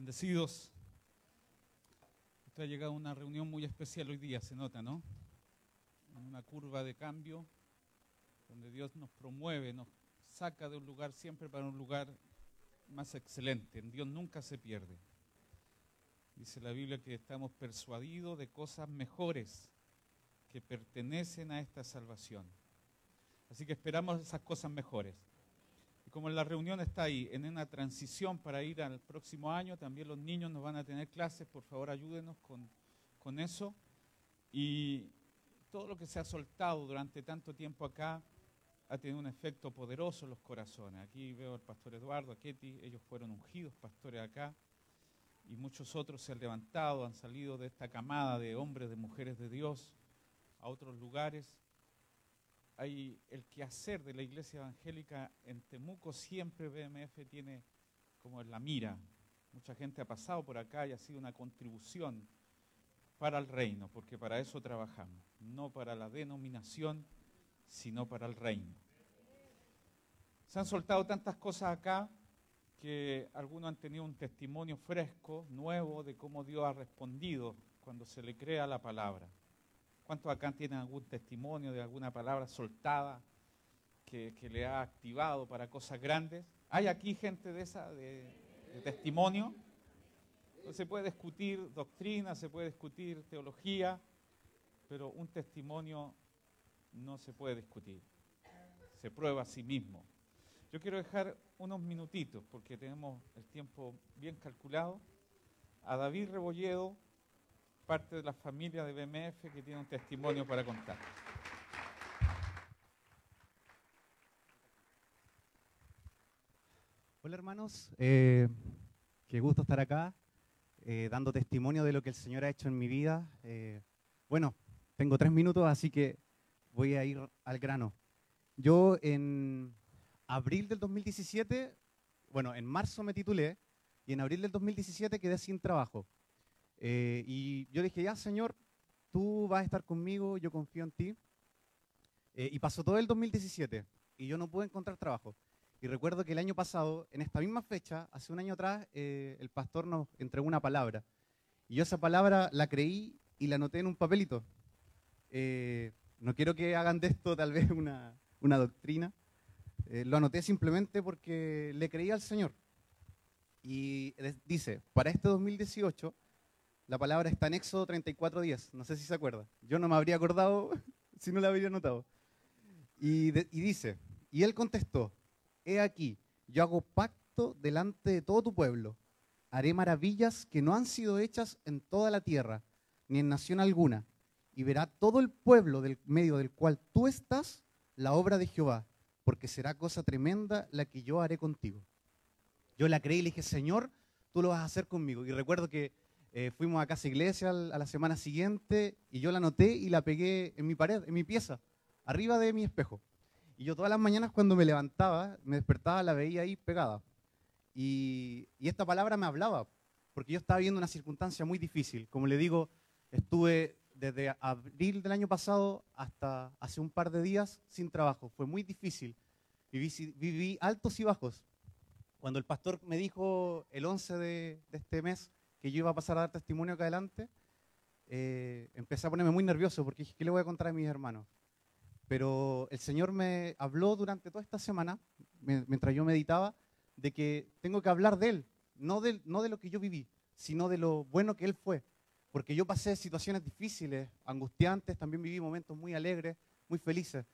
Bendecidos. Usted ha llegado a una reunión muy especial hoy día, se nota, ¿no? Una curva de cambio donde Dios nos promueve, nos saca de un lugar siempre para un lugar más excelente. En Dios nunca se pierde. Dice la Biblia que estamos persuadidos de cosas mejores que pertenecen a esta salvación. Así que esperamos esas cosas mejores. Como la reunión está ahí, en una transición para ir al próximo año, también los niños nos van a tener clases, por favor ayúdenos con, con eso. Y todo lo que se ha soltado durante tanto tiempo acá ha tenido un efecto poderoso en los corazones. Aquí veo al pastor Eduardo, a Ketty, ellos fueron ungidos pastores acá y muchos otros se han levantado, han salido de esta camada de hombres, de mujeres de Dios a otros lugares. Hay el quehacer de la iglesia evangélica en Temuco, siempre BMF tiene como en la mira. Mucha gente ha pasado por acá y ha sido una contribución para el reino, porque para eso trabajamos, no para la denominación, sino para el reino. Se han soltado tantas cosas acá que algunos han tenido un testimonio fresco, nuevo, de cómo Dios ha respondido cuando se le crea la palabra. ¿Cuántos acá tienen algún testimonio de alguna palabra soltada que, le ha activado para cosas grandes? ¿Hay aquí gente de esa, de, testimonio? se puede discutir doctrina, se puede discutir teología, pero un testimonio no se puede discutir. Se prueba a sí mismo. Yo quiero dejar unos minutitos, porque tenemos el tiempo bien calculado, a David Rebolledo, parte de la familia de BMF, que tiene un testimonio para contar. Hola hermanos, eh, qué gusto estar acá, eh, dando testimonio de lo que el Señor ha hecho en mi vida. Eh, bueno, tengo tres minutos, así que voy a ir al grano. Yo en abril del 2017, bueno, en marzo me titulé y en abril del 2017 quedé sin trabajo. Eh, y yo dije, ya Señor, tú vas a estar conmigo, yo confío en ti. Eh, y pasó todo el 2017 y yo no pude encontrar trabajo. Y recuerdo que el año pasado, en esta misma fecha, hace un año atrás, eh, el pastor nos entregó una palabra. Y yo esa palabra la creí y la anoté en un papelito. no quiero que hagan de esto tal vez una, una doctrina. lo anoté simplemente porque le creí al Señor. Y dice, para este 2018 la palabra está en Éxodo 34.10. No sé si se acuerda. Yo no me habría acordado si no la habría notado. Y, y dice, y él contestó, he aquí, yo hago pacto delante de todo tu pueblo. Haré maravillas que no han sido hechas en toda la tierra, ni en nación alguna. Y verá todo el pueblo del medio del cual tú estás la obra de Jehová, porque será cosa tremenda la que yo haré contigo. Yo la creí y le dije, Señor, tú lo vas a hacer conmigo. Y recuerdo que eh, fuimos a casa iglesia a la semana siguiente y yo la anoté y la pegué en mi pared, en mi pieza, arriba de mi espejo. Y yo todas las mañanas cuando me levantaba, me despertaba, la veía ahí pegada. Y, esta palabra me hablaba, porque yo estaba viendo una circunstancia muy difícil. Como le digo, estuve desde abril del año pasado hasta hace un par de días sin trabajo. Fue muy difícil. Viví, viví altos y bajos. Cuando el pastor me dijo el 11 de, de este mes, que yo iba a pasar a dar testimonio acá adelante, eh, empecé a ponerme muy nervioso porque dije, ¿qué le voy a contar a mis hermanos? Pero el Señor me habló durante toda esta semana, mientras yo meditaba, de que tengo que hablar de Él, no de, no de lo que yo viví, sino de lo bueno que Él fue. Porque yo pasé situaciones difíciles, angustiantes, también viví momentos muy alegres, muy felices.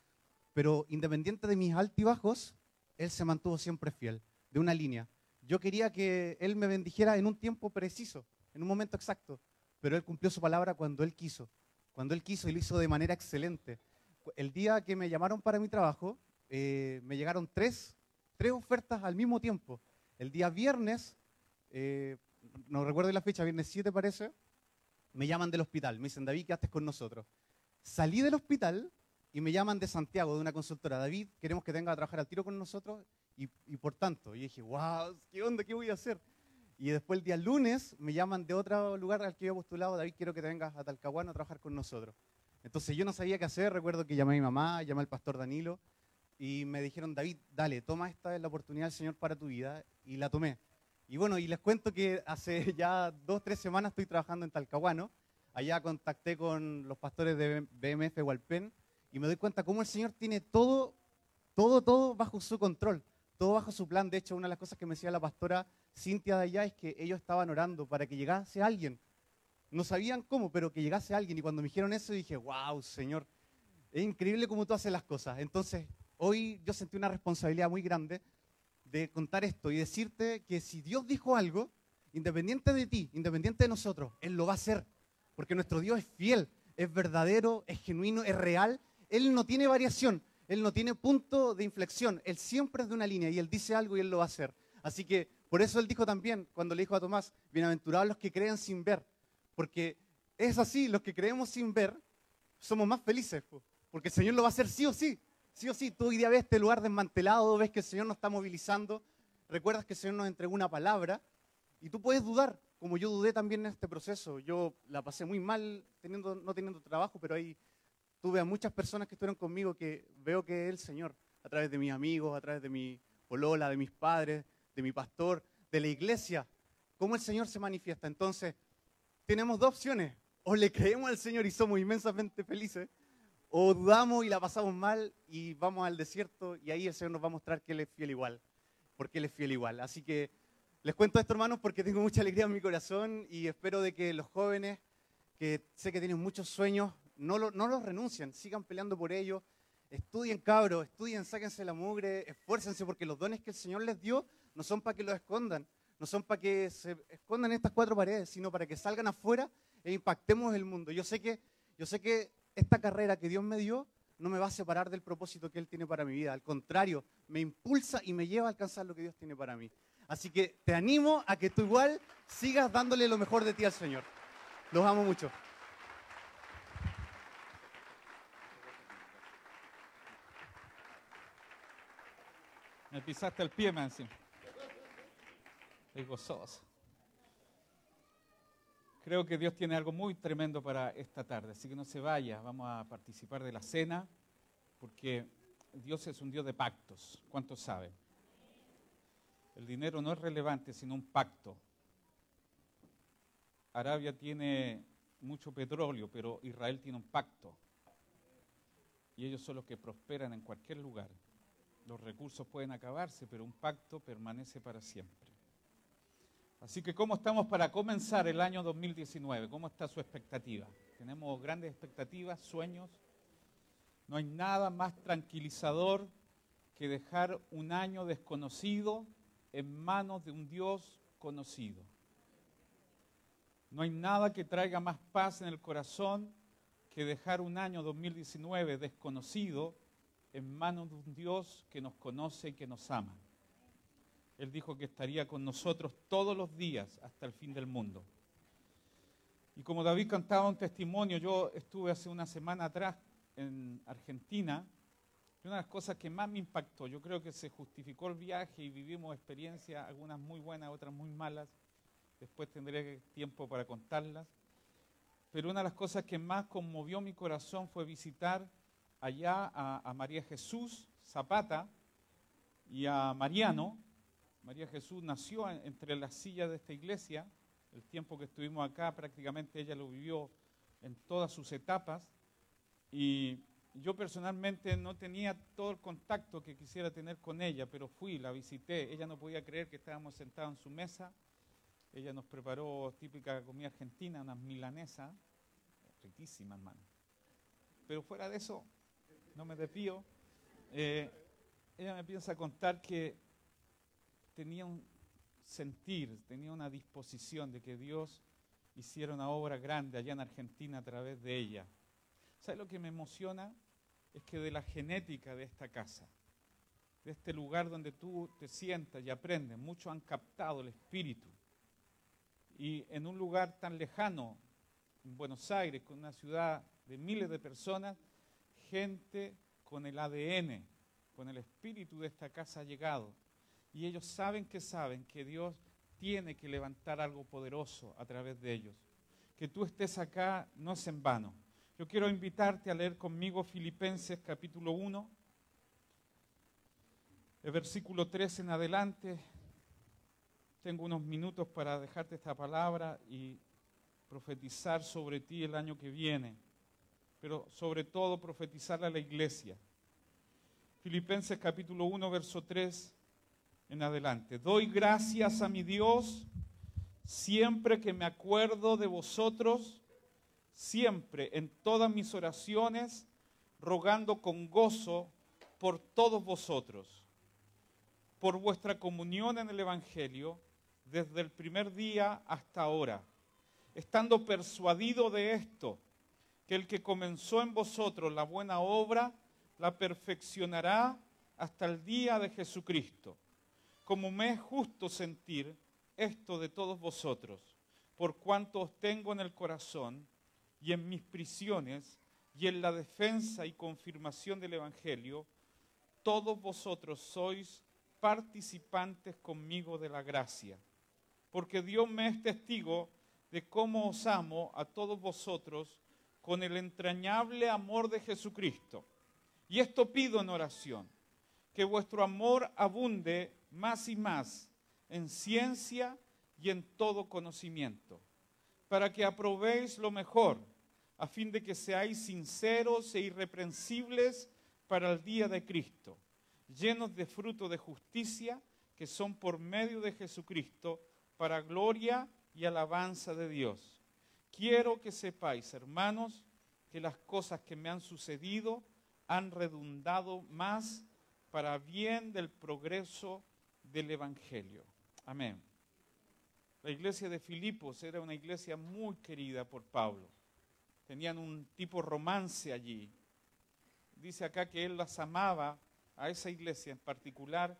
Pero independiente de mis altibajos, Él se mantuvo siempre fiel, de una línea. Yo quería que Él me bendijera en un tiempo preciso, en un momento exacto, pero Él cumplió su palabra cuando Él quiso, cuando Él quiso y lo hizo de manera excelente. El día que me llamaron para mi trabajo, eh, me llegaron tres, tres ofertas al mismo tiempo. El día viernes, eh, no recuerdo la fecha, viernes 7 parece, me llaman del hospital, me dicen, David, ¿qué con nosotros? Salí del hospital y me llaman de Santiago, de una consultora, David, queremos que venga a trabajar al tiro con nosotros y, por tanto, y dije, wow, ¿qué onda? ¿Qué voy a hacer? Y después el día lunes me llaman de otro lugar al que yo he postulado, David, quiero que te vengas a Talcahuano a trabajar con nosotros. Entonces yo no sabía qué hacer, recuerdo que llamé a mi mamá, llamé al pastor Danilo y me dijeron, David, dale, toma esta es la oportunidad del Señor para tu vida y la tomé. Y bueno, y les cuento que hace ya dos, tres semanas estoy trabajando en Talcahuano. Allá contacté con los pastores de BMF Hualpén y me doy cuenta cómo el Señor tiene todo, todo, todo bajo su control, todo bajo su plan. De hecho, una de las cosas que me decía la pastora Cintia de allá es que ellos estaban orando para que llegase alguien. No sabían cómo, pero que llegase alguien. Y cuando me dijeron eso dije, wow, Señor, es increíble cómo tú haces las cosas. Entonces, hoy yo sentí una responsabilidad muy grande de contar esto y decirte que si Dios dijo algo, independiente de ti, independiente de nosotros, Él lo va a hacer. Porque nuestro Dios es fiel, es verdadero, es genuino, es real. Él no tiene variación, Él no tiene punto de inflexión. Él siempre es de una línea y Él dice algo y Él lo va a hacer. Así que por eso Él dijo también, cuando le dijo a Tomás, bienaventurados los que creen sin ver. Porque es así, los que creemos sin ver, somos más felices. Porque el Señor lo va a hacer sí o sí. Sí o sí, tú hoy día ves este lugar desmantelado, ves que el Señor nos está movilizando, recuerdas que el Señor nos entregó una palabra y tú puedes dudar, como yo dudé también en este proceso. Yo la pasé muy mal no teniendo trabajo, pero ahí tuve a muchas personas que estuvieron conmigo que veo que es el Señor, a través de mis amigos, a través de mi polola, de mis padres, de mi pastor, de la iglesia, cómo el Señor se manifiesta. Entonces, tenemos dos opciones. O le creemos al Señor y somos inmensamente felices, o dudamos y la pasamos mal y vamos al desierto y ahí el Señor nos va a mostrar que Él es fiel igual, porque Él es fiel igual. Así que les cuento esto, hermanos, porque tengo mucha alegría en mi corazón y espero de que los jóvenes, que sé que tienen muchos sueños, no, no los renuncien, sigan peleando por ellos. Estudien, cabros, estudien, sáquense la mugre, esfuércense, porque los dones que el Señor les dio no son para que los escondan, no son para que se escondan estas cuatro paredes, sino para que salgan afuera e impactemos el mundo. Yo sé que, yo sé que esta carrera que Dios me dio no me va a separar del propósito que Él tiene para mi vida. Al contrario, me impulsa y me lleva a alcanzar lo que Dios tiene para mí. Así que te animo a que tú igual sigas dándole lo mejor de ti al Señor. Los amo mucho. Me pisaste el pie, Mansi. Es gozoso. Creo que Dios tiene algo muy tremendo para esta tarde, así que no se vaya, vamos a participar de la cena, porque Dios es un Dios de pactos, ¿cuántos saben? El dinero no es relevante, sino un pacto. Arabia tiene mucho petróleo, pero Israel tiene un pacto. Y ellos son los que prosperan en cualquier lugar. Los recursos pueden acabarse, pero un pacto permanece para siempre. Así que, ¿cómo estamos para comenzar el año 2019? ¿Cómo está su expectativa? Tenemos grandes expectativas, sueños. No hay nada más tranquilizador que dejar un año desconocido en manos de un Dios conocido. No hay nada que traiga más paz en el corazón que dejar un año 2019 desconocido en manos de un Dios que nos conoce y que nos ama. Él dijo que estaría con nosotros todos los días hasta el fin del mundo. Y como David cantaba un testimonio, yo estuve hace una semana atrás en Argentina, y una de las cosas que más me impactó, yo creo que se justificó el viaje y vivimos experiencias, algunas muy buenas, otras muy malas, después tendré tiempo para contarlas, pero una de las cosas que más conmovió mi corazón fue visitar allá a, María Jesús Zapata y a Mariano, María Jesús nació entre las sillas de esta iglesia. El tiempo que estuvimos acá prácticamente ella lo vivió en todas sus etapas. Y yo personalmente no tenía todo el contacto que quisiera tener con ella, pero fui, la visité. Ella no podía creer que estábamos sentados en su mesa. Ella nos preparó típica comida argentina, unas milanesas, riquísimas, hermano. Pero fuera de eso, no me desvío. Eh, ella me piensa contar que tenía un sentir, tenía una disposición de que Dios hiciera una obra grande allá en Argentina a través de ella. ¿Sabes lo que me emociona? Es que de la genética de esta casa, de este lugar donde tú te sientas y aprendes, muchos han captado el espíritu. Y en un lugar tan lejano, en Buenos Aires, con una ciudad de miles de personas, gente con el ADN, con el espíritu de esta casa ha llegado y ellos saben que saben que Dios tiene que levantar algo poderoso a través de ellos. Que tú estés acá no es en vano. Yo quiero invitarte a leer conmigo Filipenses capítulo 1, el versículo 3 en adelante. tengo unos minutos para dejarte esta palabra y profetizar sobre ti el año que viene, pero sobre todo profetizarle a la iglesia. Filipenses capítulo 1, verso 3 en adelante. Doy gracias a mi Dios siempre que me acuerdo de vosotros, siempre en todas mis oraciones, rogando con gozo por todos vosotros, por vuestra comunión en el Evangelio desde el primer día hasta ahora, estando persuadido de esto, que el que comenzó en vosotros la buena obra, la perfeccionará hasta el día de Jesucristo. Como me es justo sentir esto de todos vosotros, por cuanto os tengo en el corazón y en mis prisiones y en la defensa y confirmación del Evangelio, todos vosotros sois participantes conmigo de la gracia, porque Dios me es testigo de cómo os amo a todos vosotros con el entrañable amor de Jesucristo. Y esto pido en oración, que vuestro amor abunde más y más en ciencia y en todo conocimiento, para que aprobéis lo mejor, a fin de que seáis sinceros e irreprensibles para el día de Cristo, llenos de fruto de justicia, que son por medio de Jesucristo, para gloria y alabanza de Dios. Quiero que sepáis, hermanos, que las cosas que me han sucedido han redundado más para bien del progreso del Evangelio. Amén. La iglesia de Filipos era una iglesia muy querida por Pablo. Tenían un tipo romance allí. Dice acá que él las amaba a esa iglesia en particular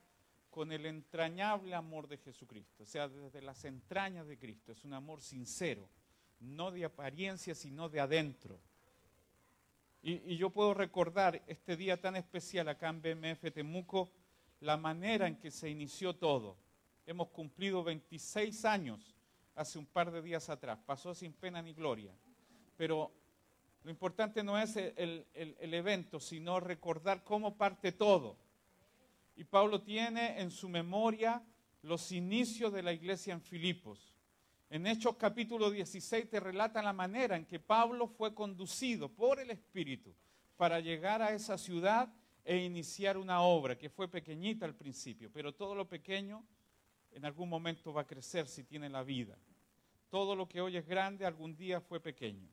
con el entrañable amor de Jesucristo, o sea, desde las entrañas de Cristo. Es un amor sincero, no de apariencia, sino de adentro. Y, yo puedo recordar este día tan especial acá en BMF Temuco, la manera en que se inició todo. Hemos cumplido 26 años hace un par de días atrás. Pasó sin pena ni gloria. Pero lo importante no es el, el, evento, sino recordar cómo parte todo. Y Pablo tiene en su memoria los inicios de la iglesia en Filipos. En Hechos capítulo 16 te relata la manera en que Pablo fue conducido por el Espíritu para llegar a esa ciudad e iniciar una obra que fue pequeñita al principio, pero todo lo pequeño en algún momento va a crecer si tiene la vida. Todo lo que hoy es grande algún día fue pequeño.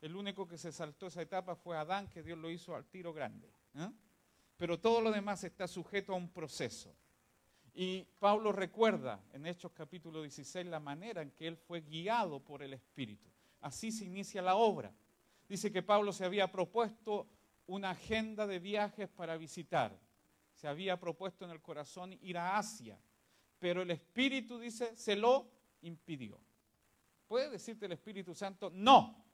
El único que se saltó esa etapa fue Adán, que Dios lo hizo al tiro grande. ¿eh? Pero todo lo demás está sujeto a un proceso. Y Pablo recuerda en Hechos capítulo 16 la manera en que él fue guiado por el Espíritu. Así se inicia la obra. Dice que Pablo se había propuesto una agenda de viajes para visitar. Se había propuesto en el corazón ir a Asia, pero el Espíritu, dice, se lo impidió. ¿Puede decirte el Espíritu Santo? No.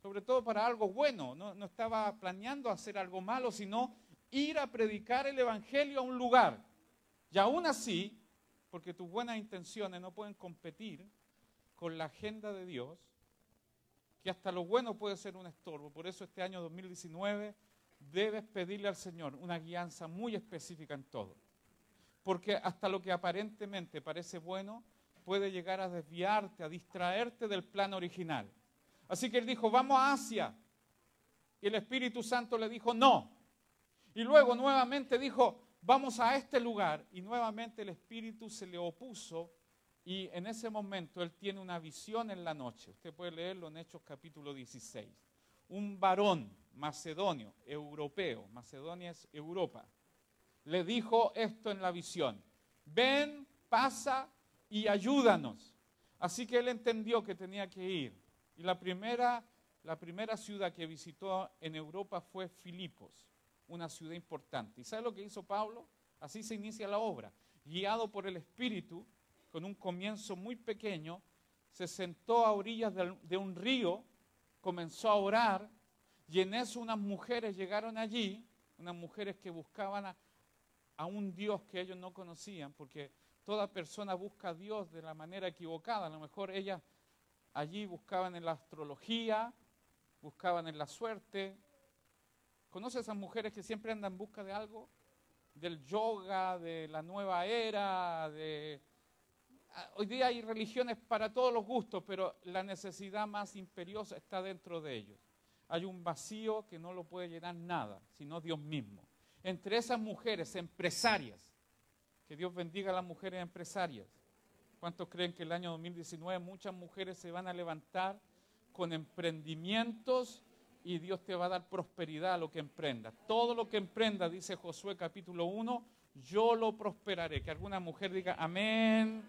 Sobre todo para algo bueno. No, no estaba planeando hacer algo malo, sino ir a predicar el Evangelio a un lugar. Y aún así, porque tus buenas intenciones no pueden competir con la agenda de Dios, que hasta lo bueno puede ser un estorbo. Por eso este año 2019 debes pedirle al Señor una guianza muy específica en todo. Porque hasta lo que aparentemente parece bueno puede llegar a desviarte, a distraerte del plan original. Así que él dijo, vamos a Asia. Y el Espíritu Santo le dijo, no. Y luego nuevamente dijo, vamos a este lugar. Y nuevamente el Espíritu se le opuso y en ese momento él tiene una visión en la noche. Usted puede leerlo en Hechos capítulo 16. Un varón macedonio, europeo, Macedonia es Europa, le dijo esto en la visión. Ven, pasa y ayúdanos. Así que él entendió que tenía que ir. Y la primera, la primera ciudad que visitó en Europa fue Filipos, una ciudad importante. ¿Y sabe lo que hizo Pablo? Así se inicia la obra. Guiado por el Espíritu, con un comienzo muy pequeño, se sentó a orillas de un río, comenzó a orar, y en eso unas mujeres llegaron allí, unas mujeres que buscaban a, un Dios que ellos no conocían, porque toda persona busca a Dios de la manera equivocada. A lo mejor ellas allí buscaban en la astrología, buscaban en la suerte. ¿Conoce a esas mujeres que siempre andan en busca de algo? Del yoga, de la nueva era, de ah, hoy día hay religiones para todos los gustos, pero la necesidad más imperiosa está dentro de ellos. Hay un vacío que no lo puede llenar nada, sino Dios mismo. Entre esas mujeres empresarias, que Dios bendiga a las mujeres empresarias. ¿Cuántos creen que el año 2019 muchas mujeres se van a levantar con emprendimientos y Dios te va a dar prosperidad a lo que emprenda. Todo lo que emprenda, dice Josué capítulo 1, yo lo prosperaré. Que alguna mujer diga, amén,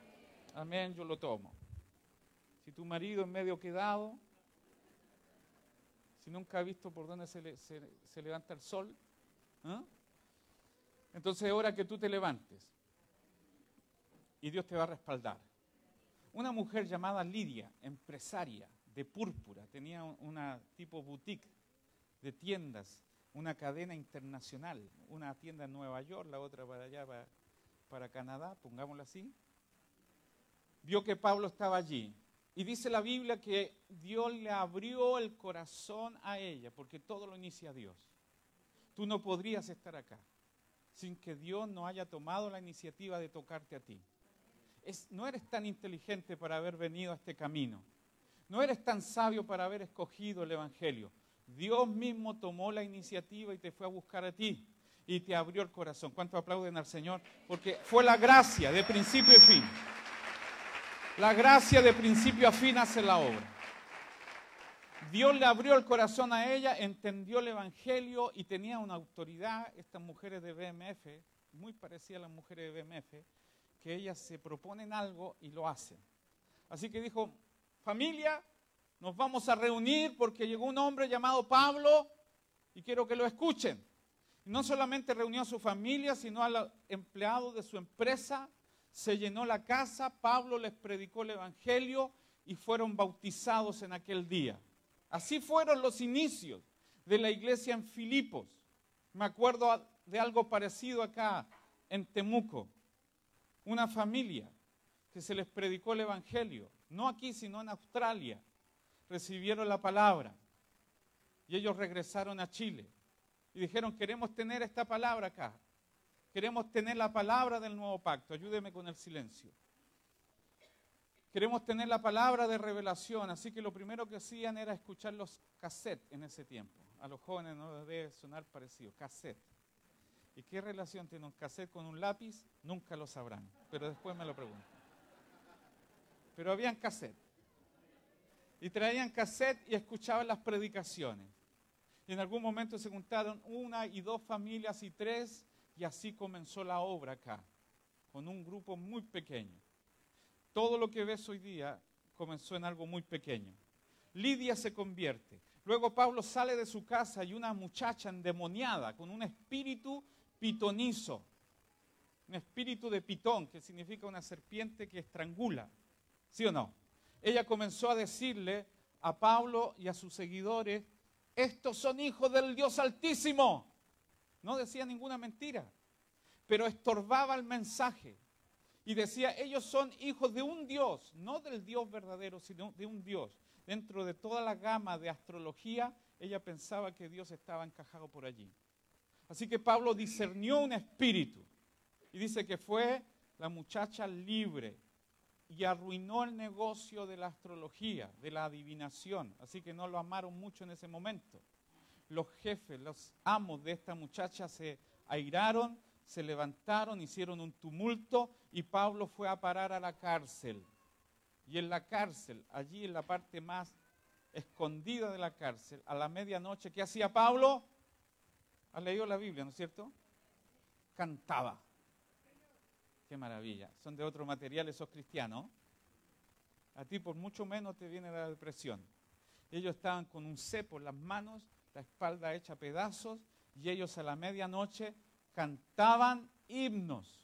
amén, yo lo tomo. Si tu marido es medio quedado, si nunca ha visto por dónde se, levanta el sol, ¿ah? entonces es hora que tú te levantes y Dios te va a respaldar. Una mujer llamada Lidia, empresaria, de púrpura, tenía una tipo boutique de tiendas, una cadena internacional, una tienda en Nueva York, la otra para allá, para, Canadá, pongámoslo así. Vio que Pablo estaba allí. Y dice la Biblia que Dios le abrió el corazón a ella, porque todo lo inicia Dios. Tú no podrías estar acá sin que Dios no haya tomado la iniciativa de tocarte a ti. no eres tan inteligente para haber venido a este camino. No eres tan sabio para haber escogido el Evangelio. Dios mismo tomó la iniciativa y te fue a buscar a ti y te abrió el corazón. ¿Cuánto aplauden al Señor? Porque fue la gracia de principio y fin. La gracia de principio a fin hace la obra. Dios le abrió el corazón a ella, entendió el Evangelio y tenía una autoridad, estas mujeres de BMF, muy parecidas a las mujeres de BMF, que ellas se proponen algo y lo hacen. Así que dijo, familia, nos vamos a reunir porque llegó un hombre llamado Pablo y quiero que lo escuchen. No solamente reunió a su familia, sino a los empleados de su empresa. Se llenó la casa, Pablo les predicó el Evangelio y fueron bautizados en aquel día. Así fueron los inicios de la iglesia en Filipos. Me acuerdo de algo parecido acá en Temuco. Una familia que se les predicó el Evangelio no aquí, sino en Australia, recibieron la palabra. Y ellos regresaron a Chile y dijeron, queremos tener esta palabra acá. Queremos tener la palabra del nuevo pacto. Ayúdeme con el silencio. Queremos tener la palabra de revelación. Así que lo primero que hacían era escuchar los cassettes en ese tiempo. A los jóvenes no debe sonar parecido. Cassette. ¿Y qué relación tiene un cassette con un lápiz? Nunca lo sabrán. Pero después me lo preguntan pero habían cassette. Y traían cassette y escuchaban las predicaciones. Y en algún momento se juntaron una y dos familias y tres, y así comenzó la obra acá, con un grupo muy pequeño. Todo lo que ves hoy día comenzó en algo muy pequeño. Lidia se convierte. Luego Pablo sale de su casa y una muchacha endemoniada con un espíritu pitonizo, un espíritu de pitón, que significa una serpiente que estrangula. ¿Sí o no? Ella comenzó a decirle a Pablo y a sus seguidores, estos son hijos del Dios Altísimo. No decía ninguna mentira, pero estorbaba el mensaje. Y decía, ellos son hijos de un Dios, no del Dios verdadero, sino de un Dios. Dentro de toda la gama de astrología, ella pensaba que Dios estaba encajado por allí. Así que Pablo discernió un espíritu y dice que fue la muchacha libre, y arruinó el negocio de la astrología, de la adivinación. Así que no lo amaron mucho en ese momento. Los jefes, los amos de esta muchacha se airaron, se levantaron, hicieron un tumulto y Pablo fue a parar a la cárcel. Y en la cárcel, allí en la parte más escondida de la cárcel, a la medianoche, ¿qué hacía Pablo? ¿Ha leído la Biblia, no es cierto? Cantaba. Qué maravilla. Son de otro material esos cristianos. A ti por mucho menos te viene la depresión. Ellos estaban con un cepo en las manos, la espalda hecha pedazos, y ellos a la medianoche cantaban himnos.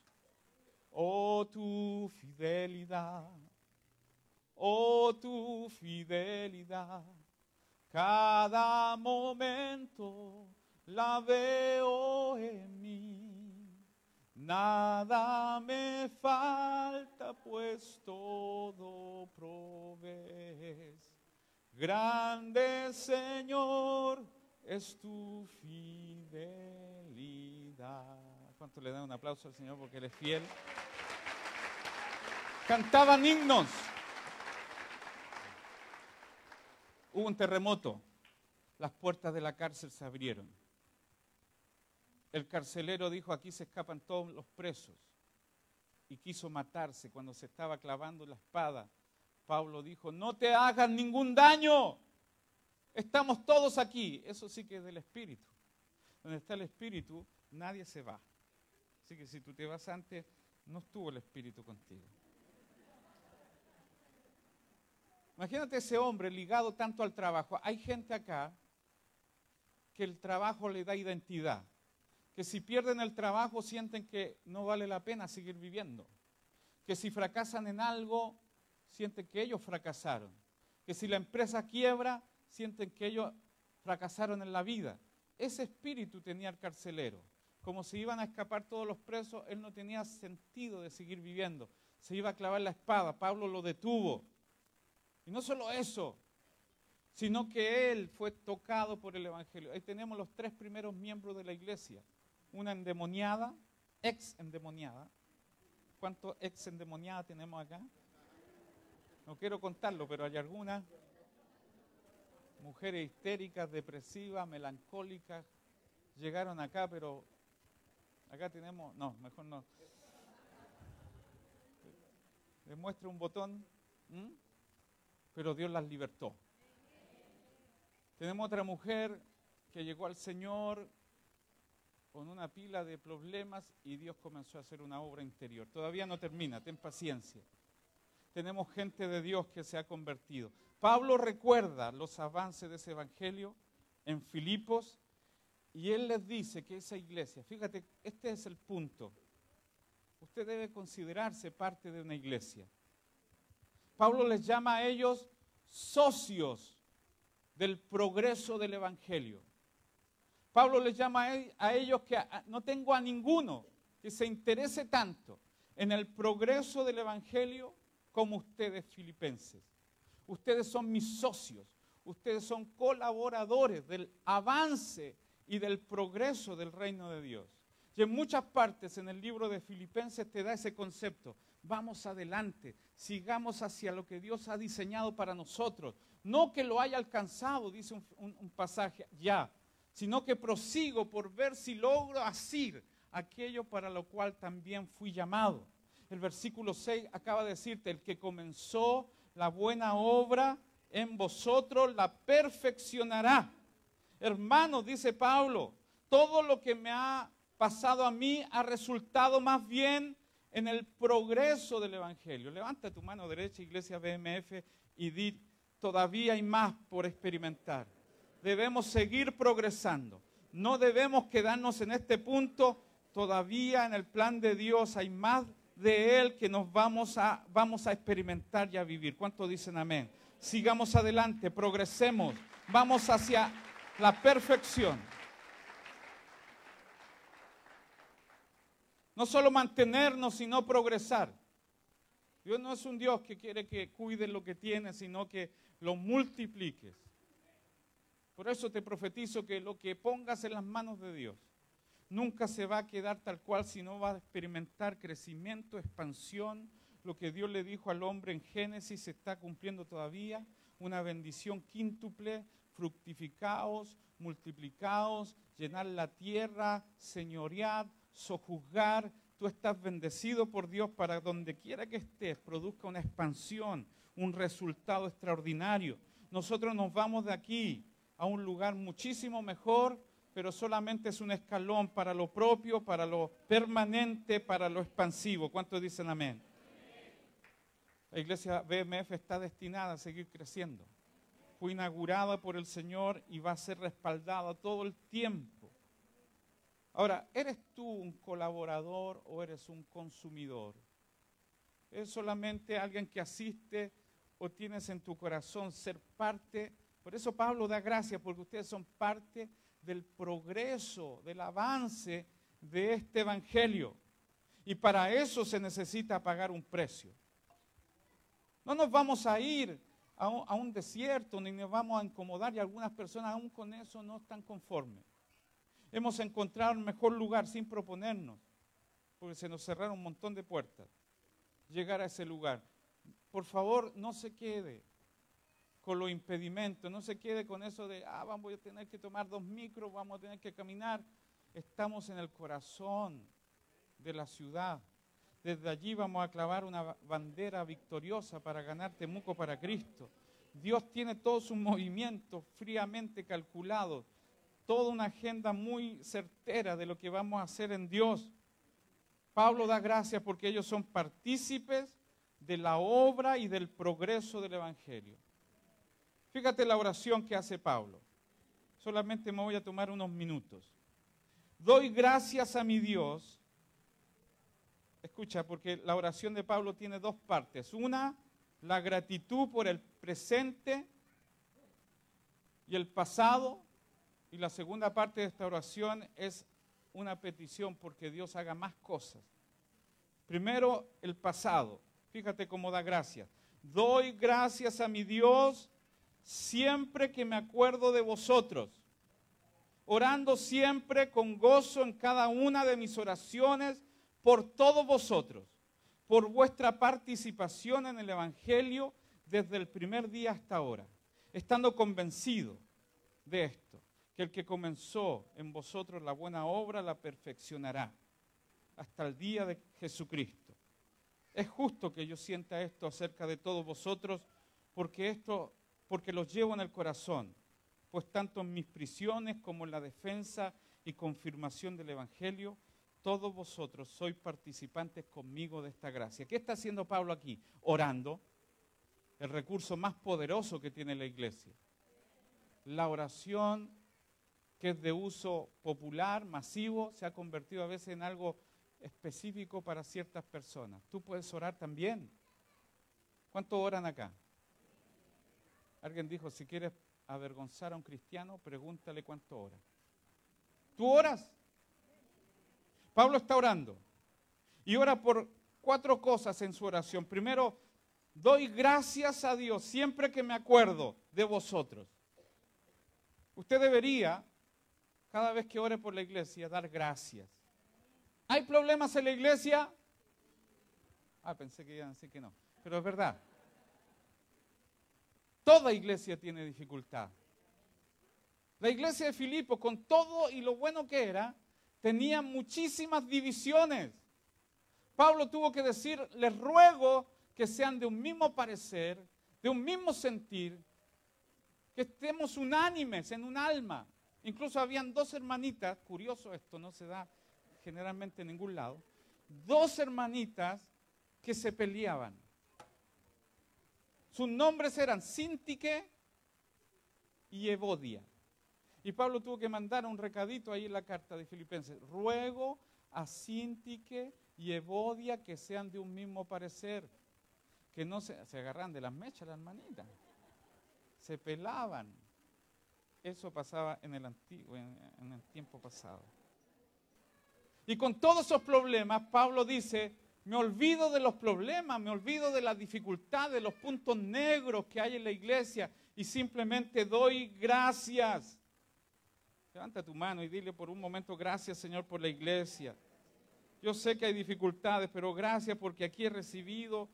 Oh tu fidelidad, oh tu fidelidad, cada momento la veo en mí. Nada me falta, pues todo provees. Grande Señor es tu fidelidad. ¿Cuánto le dan un aplauso al Señor porque Él es fiel? cantaban himnos. Hubo un terremoto, las puertas de la cárcel se abrieron. El carcelero dijo, aquí se escapan todos los presos. Y quiso matarse cuando se estaba clavando la espada. Pablo dijo, no te hagas ningún daño. Estamos todos aquí. Eso sí que es del Espíritu. Donde está el Espíritu, nadie se va. Así que si tú te vas antes, no estuvo el Espíritu contigo. Imagínate ese hombre ligado tanto al trabajo. Hay gente acá que el trabajo le da identidad que si pierden el trabajo sienten que no vale la pena seguir viviendo, que si fracasan en algo sienten que ellos fracasaron, que si la empresa quiebra sienten que ellos fracasaron en la vida. Ese espíritu tenía el carcelero. Como si iban a escapar todos los presos, él no tenía sentido de seguir viviendo. Se iba a clavar la espada. Pablo lo detuvo. Y no solo eso, sino que él fue tocado por el Evangelio. Ahí tenemos los tres primeros miembros de la iglesia una endemoniada, ex endemoniada. ¿Cuántos ex endemoniadas tenemos acá? No quiero contarlo, pero hay algunas mujeres histéricas, depresivas, melancólicas, llegaron acá, pero acá tenemos, no, mejor no. Les muestro un botón, pero Dios las libertó. Tenemos otra mujer que llegó al Señor con una pila de problemas y Dios comenzó a hacer una obra interior. Todavía no termina, ten paciencia. Tenemos gente de Dios que se ha convertido. Pablo recuerda los avances de ese evangelio en Filipos y él les dice que esa iglesia, fíjate, este es el punto. Usted debe considerarse parte de una iglesia. Pablo les llama a ellos socios del progreso del evangelio. Pablo les llama a ellos que no tengo a ninguno que se interese tanto en el progreso del Evangelio como ustedes filipenses. Ustedes son mis socios, ustedes son colaboradores del avance y del progreso del reino de Dios. Y en muchas partes en el libro de Filipenses te da ese concepto. Vamos adelante, sigamos hacia lo que Dios ha diseñado para nosotros. No que lo haya alcanzado, dice un, un pasaje, ya, sino que prosigo por ver si logro asir aquello para lo cual también fui llamado. El versículo 6 acaba de decirte, el que comenzó la buena obra en vosotros la perfeccionará. Hermanos, dice Pablo, todo lo que me ha pasado a mí ha resultado más bien en el progreso del Evangelio. Levanta tu mano derecha, Iglesia BMF, y di, todavía hay más por experimentar debemos seguir progresando. No debemos quedarnos en este punto. Todavía en el plan de Dios hay más de Él que nos vamos a, vamos a experimentar y a vivir. ¿Cuántos dicen amén? Sigamos adelante, progresemos, vamos hacia la perfección. No solo mantenernos, sino progresar. Dios no es un Dios que quiere que cuides lo que tienes, sino que lo multipliques. Por eso te profetizo que lo que pongas en las manos de Dios nunca se va a quedar tal cual, sino va a experimentar crecimiento, expansión. Lo que Dios le dijo al hombre en Génesis se está cumpliendo todavía. Una bendición quíntuple, fructificaos, multiplicaos, llenar la tierra, señorear, sojuzgar. Tú estás bendecido por Dios para donde quiera que estés, produzca una expansión, un resultado extraordinario. Nosotros nos vamos de aquí a un lugar muchísimo mejor, pero solamente es un escalón para lo propio, para lo permanente, para lo expansivo. ¿Cuántos dicen amén? La iglesia BMF está destinada a seguir creciendo. Fue inaugurada por el Señor y va a ser respaldada todo el tiempo. Ahora, ¿eres tú un colaborador o eres un consumidor? ¿Es solamente alguien que asiste o tienes en tu corazón ser parte por eso Pablo da gracias porque ustedes son parte del progreso, del avance de este Evangelio. Y para eso se necesita pagar un precio. No nos vamos a ir a un, desierto ni nos vamos a incomodar y algunas personas aún con eso no están conformes. Hemos encontrado un mejor lugar sin proponernos, porque se nos cerraron un montón de puertas. llegar a ese lugar. Por favor, no se quede con los impedimentos, no se quede con eso de, ah, vamos a tener que tomar dos micros, vamos a tener que caminar. Estamos en el corazón de la ciudad. Desde allí vamos a clavar una bandera victoriosa para ganar Temuco para Cristo. Dios tiene todos sus movimientos fríamente calculados, toda una agenda muy certera de lo que vamos a hacer en Dios. Pablo da gracias porque ellos son partícipes de la obra y del progreso del Evangelio. Fíjate la oración que hace Pablo. Solamente me voy a tomar unos minutos. Doy gracias a mi Dios. Escucha, porque la oración de Pablo tiene dos partes. Una, la gratitud por el presente y el pasado. Y la segunda parte de esta oración es una petición porque Dios haga más cosas. Primero, el pasado. Fíjate cómo da gracias. Doy gracias a mi Dios siempre que me acuerdo de vosotros, orando siempre con gozo en cada una de mis oraciones por todos vosotros, por vuestra participación en el Evangelio desde el primer día hasta ahora, estando convencido de esto, que el que comenzó en vosotros la buena obra la perfeccionará hasta el día de Jesucristo. Es justo que yo sienta esto acerca de todos vosotros, porque esto porque los llevo en el corazón, pues tanto en mis prisiones como en la defensa y confirmación del Evangelio, todos vosotros sois participantes conmigo de esta gracia. ¿Qué está haciendo Pablo aquí? Orando, el recurso más poderoso que tiene la iglesia. La oración, que es de uso popular, masivo, se ha convertido a veces en algo específico para ciertas personas. Tú puedes orar también. ¿Cuántos oran acá? Alguien dijo, si quieres avergonzar a un cristiano, pregúntale cuánto ora. ¿Tú oras? Pablo está orando y ora por cuatro cosas en su oración. Primero, doy gracias a Dios siempre que me acuerdo de vosotros. Usted debería, cada vez que ore por la iglesia, dar gracias. ¿Hay problemas en la iglesia? Ah, pensé que iban a que no, pero es verdad. Toda iglesia tiene dificultad. La iglesia de Filipo, con todo y lo bueno que era, tenía muchísimas divisiones. Pablo tuvo que decir, les ruego que sean de un mismo parecer, de un mismo sentir, que estemos unánimes en un alma. Incluso habían dos hermanitas, curioso esto, no se da generalmente en ningún lado, dos hermanitas que se peleaban. Sus nombres eran Sintique y Evodia. Y Pablo tuvo que mandar un recadito ahí en la carta de Filipenses. Ruego a Sintique y Evodia que sean de un mismo parecer, que no se, agarran de las mechas las hermanitas, se pelaban. Eso pasaba en el, antiguo, en el tiempo pasado. Y con todos esos problemas, Pablo dice, me olvido de los problemas, me olvido de las dificultades, de los puntos negros que hay en la iglesia y simplemente doy gracias. Levanta tu mano y dile por un momento gracias Señor por la iglesia. Yo sé que hay dificultades, pero gracias porque aquí he recibido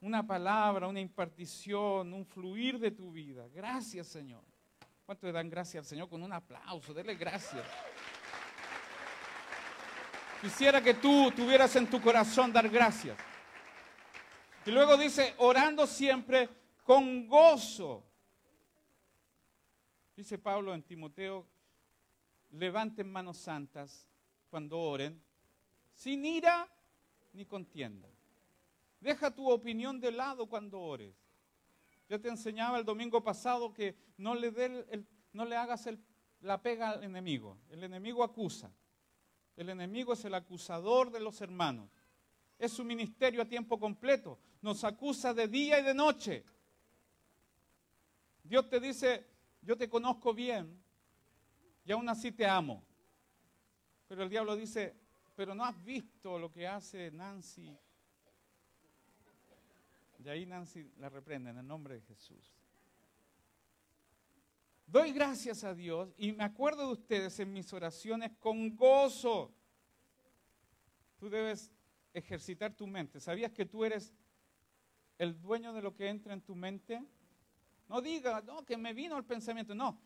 una palabra, una impartición, un fluir de tu vida. Gracias Señor. ¿Cuánto le dan gracias al Señor con un aplauso? Dele gracias. Quisiera que tú tuvieras en tu corazón dar gracias. Y luego dice, orando siempre con gozo. Dice Pablo en Timoteo, levanten manos santas cuando oren, sin ira ni contienda. Deja tu opinión de lado cuando ores. Yo te enseñaba el domingo pasado que no le, no le hagas la pega al enemigo. El enemigo acusa. El enemigo es el acusador de los hermanos. Es su ministerio a tiempo completo. Nos acusa de día y de noche. Dios te dice, yo te conozco bien y aún así te amo. Pero el diablo dice, pero no has visto lo que hace Nancy. Y ahí Nancy la reprende en el nombre de Jesús. Doy gracias a Dios y me acuerdo de ustedes en mis oraciones con gozo. Tú debes ejercitar tu mente. ¿Sabías que tú eres el dueño de lo que entra en tu mente? No diga, no, que me vino el pensamiento. No.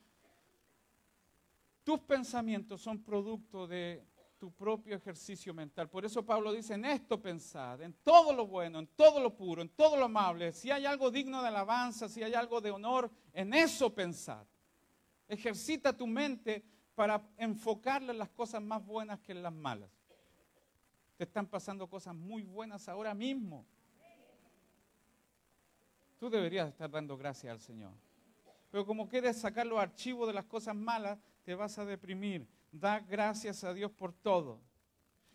Tus pensamientos son producto de tu propio ejercicio mental. Por eso Pablo dice, en esto pensad, en todo lo bueno, en todo lo puro, en todo lo amable. Si hay algo digno de alabanza, si hay algo de honor, en eso pensad. Ejercita tu mente para enfocarle en las cosas más buenas que en las malas. Te están pasando cosas muy buenas ahora mismo. Tú deberías estar dando gracias al Señor. Pero como quieres sacar los archivos de las cosas malas, te vas a deprimir. Da gracias a Dios por todo.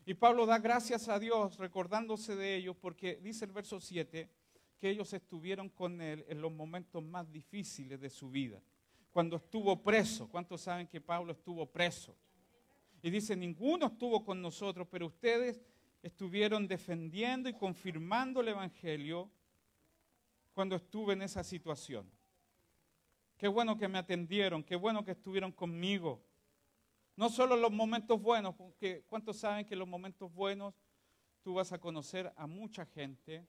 Y Pablo da gracias a Dios recordándose de ellos porque dice el verso 7 que ellos estuvieron con él en los momentos más difíciles de su vida. Cuando estuvo preso, ¿cuántos saben que Pablo estuvo preso? Y dice, ninguno estuvo con nosotros, pero ustedes estuvieron defendiendo y confirmando el Evangelio cuando estuve en esa situación. Qué bueno que me atendieron, qué bueno que estuvieron conmigo. No solo los momentos buenos, porque ¿cuántos saben que los momentos buenos tú vas a conocer a mucha gente,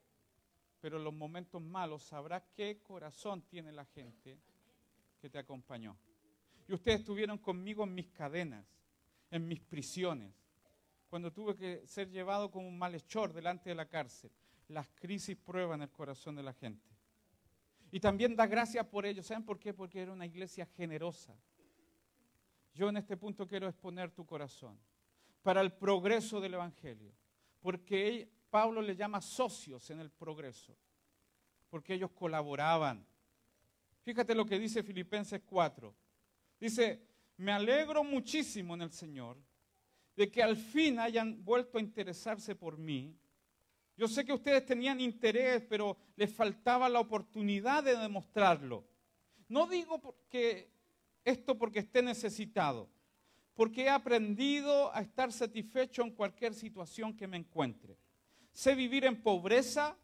pero los momentos malos sabrás qué corazón tiene la gente que te acompañó. Y ustedes estuvieron conmigo en mis cadenas, en mis prisiones, cuando tuve que ser llevado como un malhechor delante de la cárcel. Las crisis prueban el corazón de la gente. Y también da gracias por ello. ¿Saben por qué? Porque era una iglesia generosa. Yo en este punto quiero exponer tu corazón para el progreso del Evangelio. Porque Pablo le llama socios en el progreso. Porque ellos colaboraban. Fíjate lo que dice Filipenses 4. Dice, me alegro muchísimo en el Señor de que al fin hayan vuelto a interesarse por mí. Yo sé que ustedes tenían interés, pero les faltaba la oportunidad de demostrarlo. No digo que esto porque esté necesitado, porque he aprendido a estar satisfecho en cualquier situación que me encuentre. Sé vivir en pobreza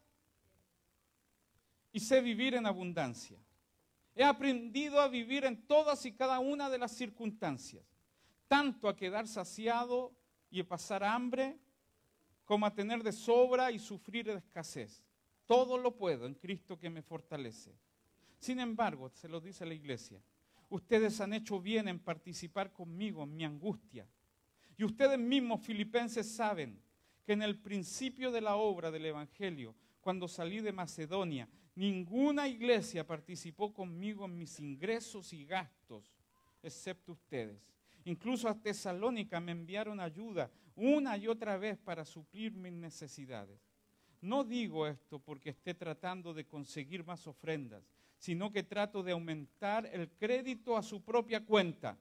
y sé vivir en abundancia. He aprendido a vivir en todas y cada una de las circunstancias tanto a quedar saciado y a pasar hambre, como a tener de sobra y sufrir de escasez. Todo lo puedo en Cristo que me fortalece. Sin embargo, se lo dice la iglesia, ustedes han hecho bien en participar conmigo en mi angustia. Y ustedes mismos, filipenses, saben que en el principio de la obra del Evangelio, cuando salí de Macedonia, ninguna iglesia participó conmigo en mis ingresos y gastos, excepto ustedes. Incluso a Tesalónica me enviaron ayuda una y otra vez para suplir mis necesidades. No digo esto porque esté tratando de conseguir más ofrendas, sino que trato de aumentar el crédito a su propia cuenta.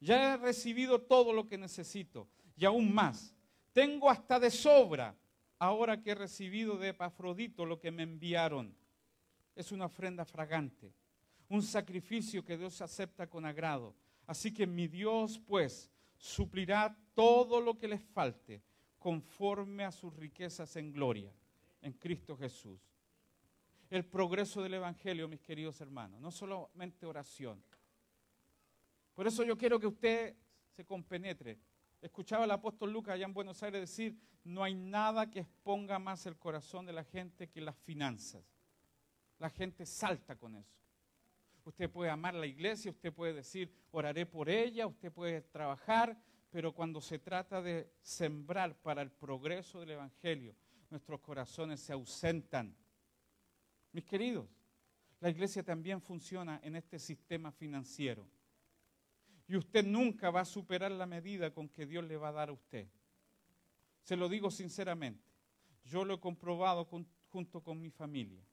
Ya he recibido todo lo que necesito y aún más. Tengo hasta de sobra ahora que he recibido de Epafrodito lo que me enviaron. Es una ofrenda fragante, un sacrificio que Dios acepta con agrado. Así que mi Dios, pues, suplirá todo lo que les falte conforme a sus riquezas en gloria en Cristo Jesús. El progreso del Evangelio, mis queridos hermanos, no solamente oración. Por eso yo quiero que usted se compenetre. Escuchaba al apóstol Lucas allá en Buenos Aires decir, no hay nada que exponga más el corazón de la gente que las finanzas. La gente salta con eso. Usted puede amar la iglesia, usted puede decir, oraré por ella, usted puede trabajar, pero cuando se trata de sembrar para el progreso del Evangelio, nuestros corazones se ausentan. Mis queridos, la iglesia también funciona en este sistema financiero. Y usted nunca va a superar la medida con que Dios le va a dar a usted. Se lo digo sinceramente. Yo lo he comprobado junto con mi familia.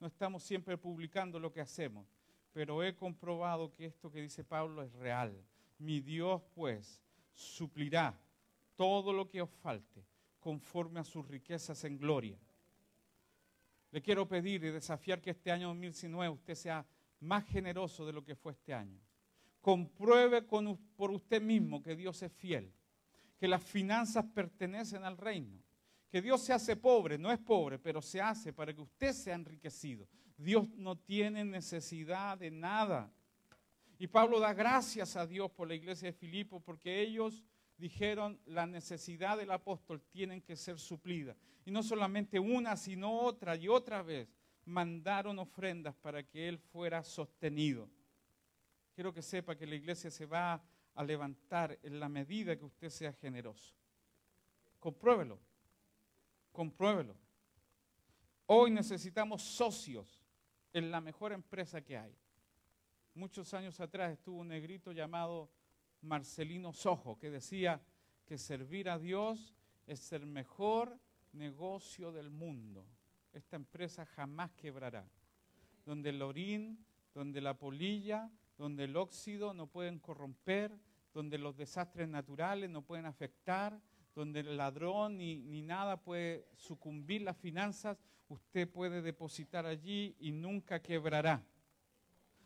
No estamos siempre publicando lo que hacemos, pero he comprobado que esto que dice Pablo es real. Mi Dios, pues, suplirá todo lo que os falte conforme a sus riquezas en gloria. Le quiero pedir y desafiar que este año 2019 usted sea más generoso de lo que fue este año. Compruebe por usted mismo que Dios es fiel, que las finanzas pertenecen al reino, que Dios se hace pobre, no es pobre, pero se hace para que usted sea enriquecido. Dios no tiene necesidad de nada. Y Pablo da gracias a Dios por la iglesia de Filipo porque ellos dijeron la necesidad del apóstol tienen que ser suplida. Y no solamente una, sino otra y otra vez mandaron ofrendas para que él fuera sostenido. Quiero que sepa que la iglesia se va a levantar en la medida que usted sea generoso. Compruébelo, compruébelo. Hoy necesitamos socios en la mejor empresa que hay. Muchos años atrás estuvo un negrito llamado Marcelino Sojo que decía que servir a Dios es el mejor negocio del mundo. Esta empresa jamás quebrará. Donde el orín, donde la polilla, donde el óxido no pueden corromper, donde los desastres naturales no pueden afectar, donde el ladrón ni, ni, nada puede sucumbir las finanzas, usted puede depositar allí y nunca quebrará.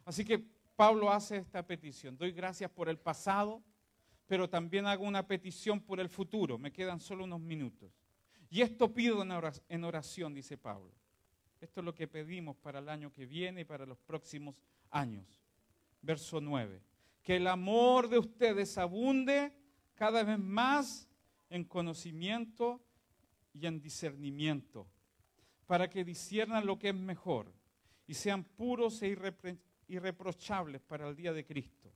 Así que Pablo hace esta petición. Doy gracias por el pasado, pero también hago una petición por el futuro. Me quedan solo unos minutos. Y esto pido en oración, dice Pablo. Esto es lo que pedimos para el año que viene y para los próximos años. Verso 9. Que el amor de ustedes abunde cada vez más en conocimiento y en discernimiento, para que disciernan lo que es mejor y sean puros e irreprochables para el día de Cristo,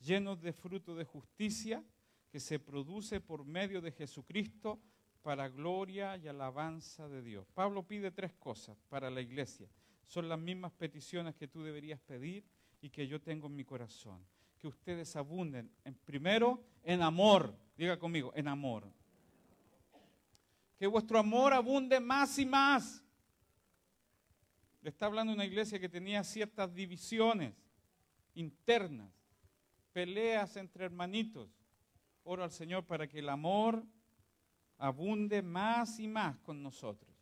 llenos de fruto de justicia que se produce por medio de Jesucristo para gloria y alabanza de Dios. Pablo pide tres cosas para la iglesia. Son las mismas peticiones que tú deberías pedir y que yo tengo en mi corazón. Que ustedes abunden, en, primero, en amor. Diga conmigo, en amor. Que vuestro amor abunde más y más. Le está hablando una iglesia que tenía ciertas divisiones internas, peleas entre hermanitos. Oro al Señor para que el amor abunde más y más con nosotros.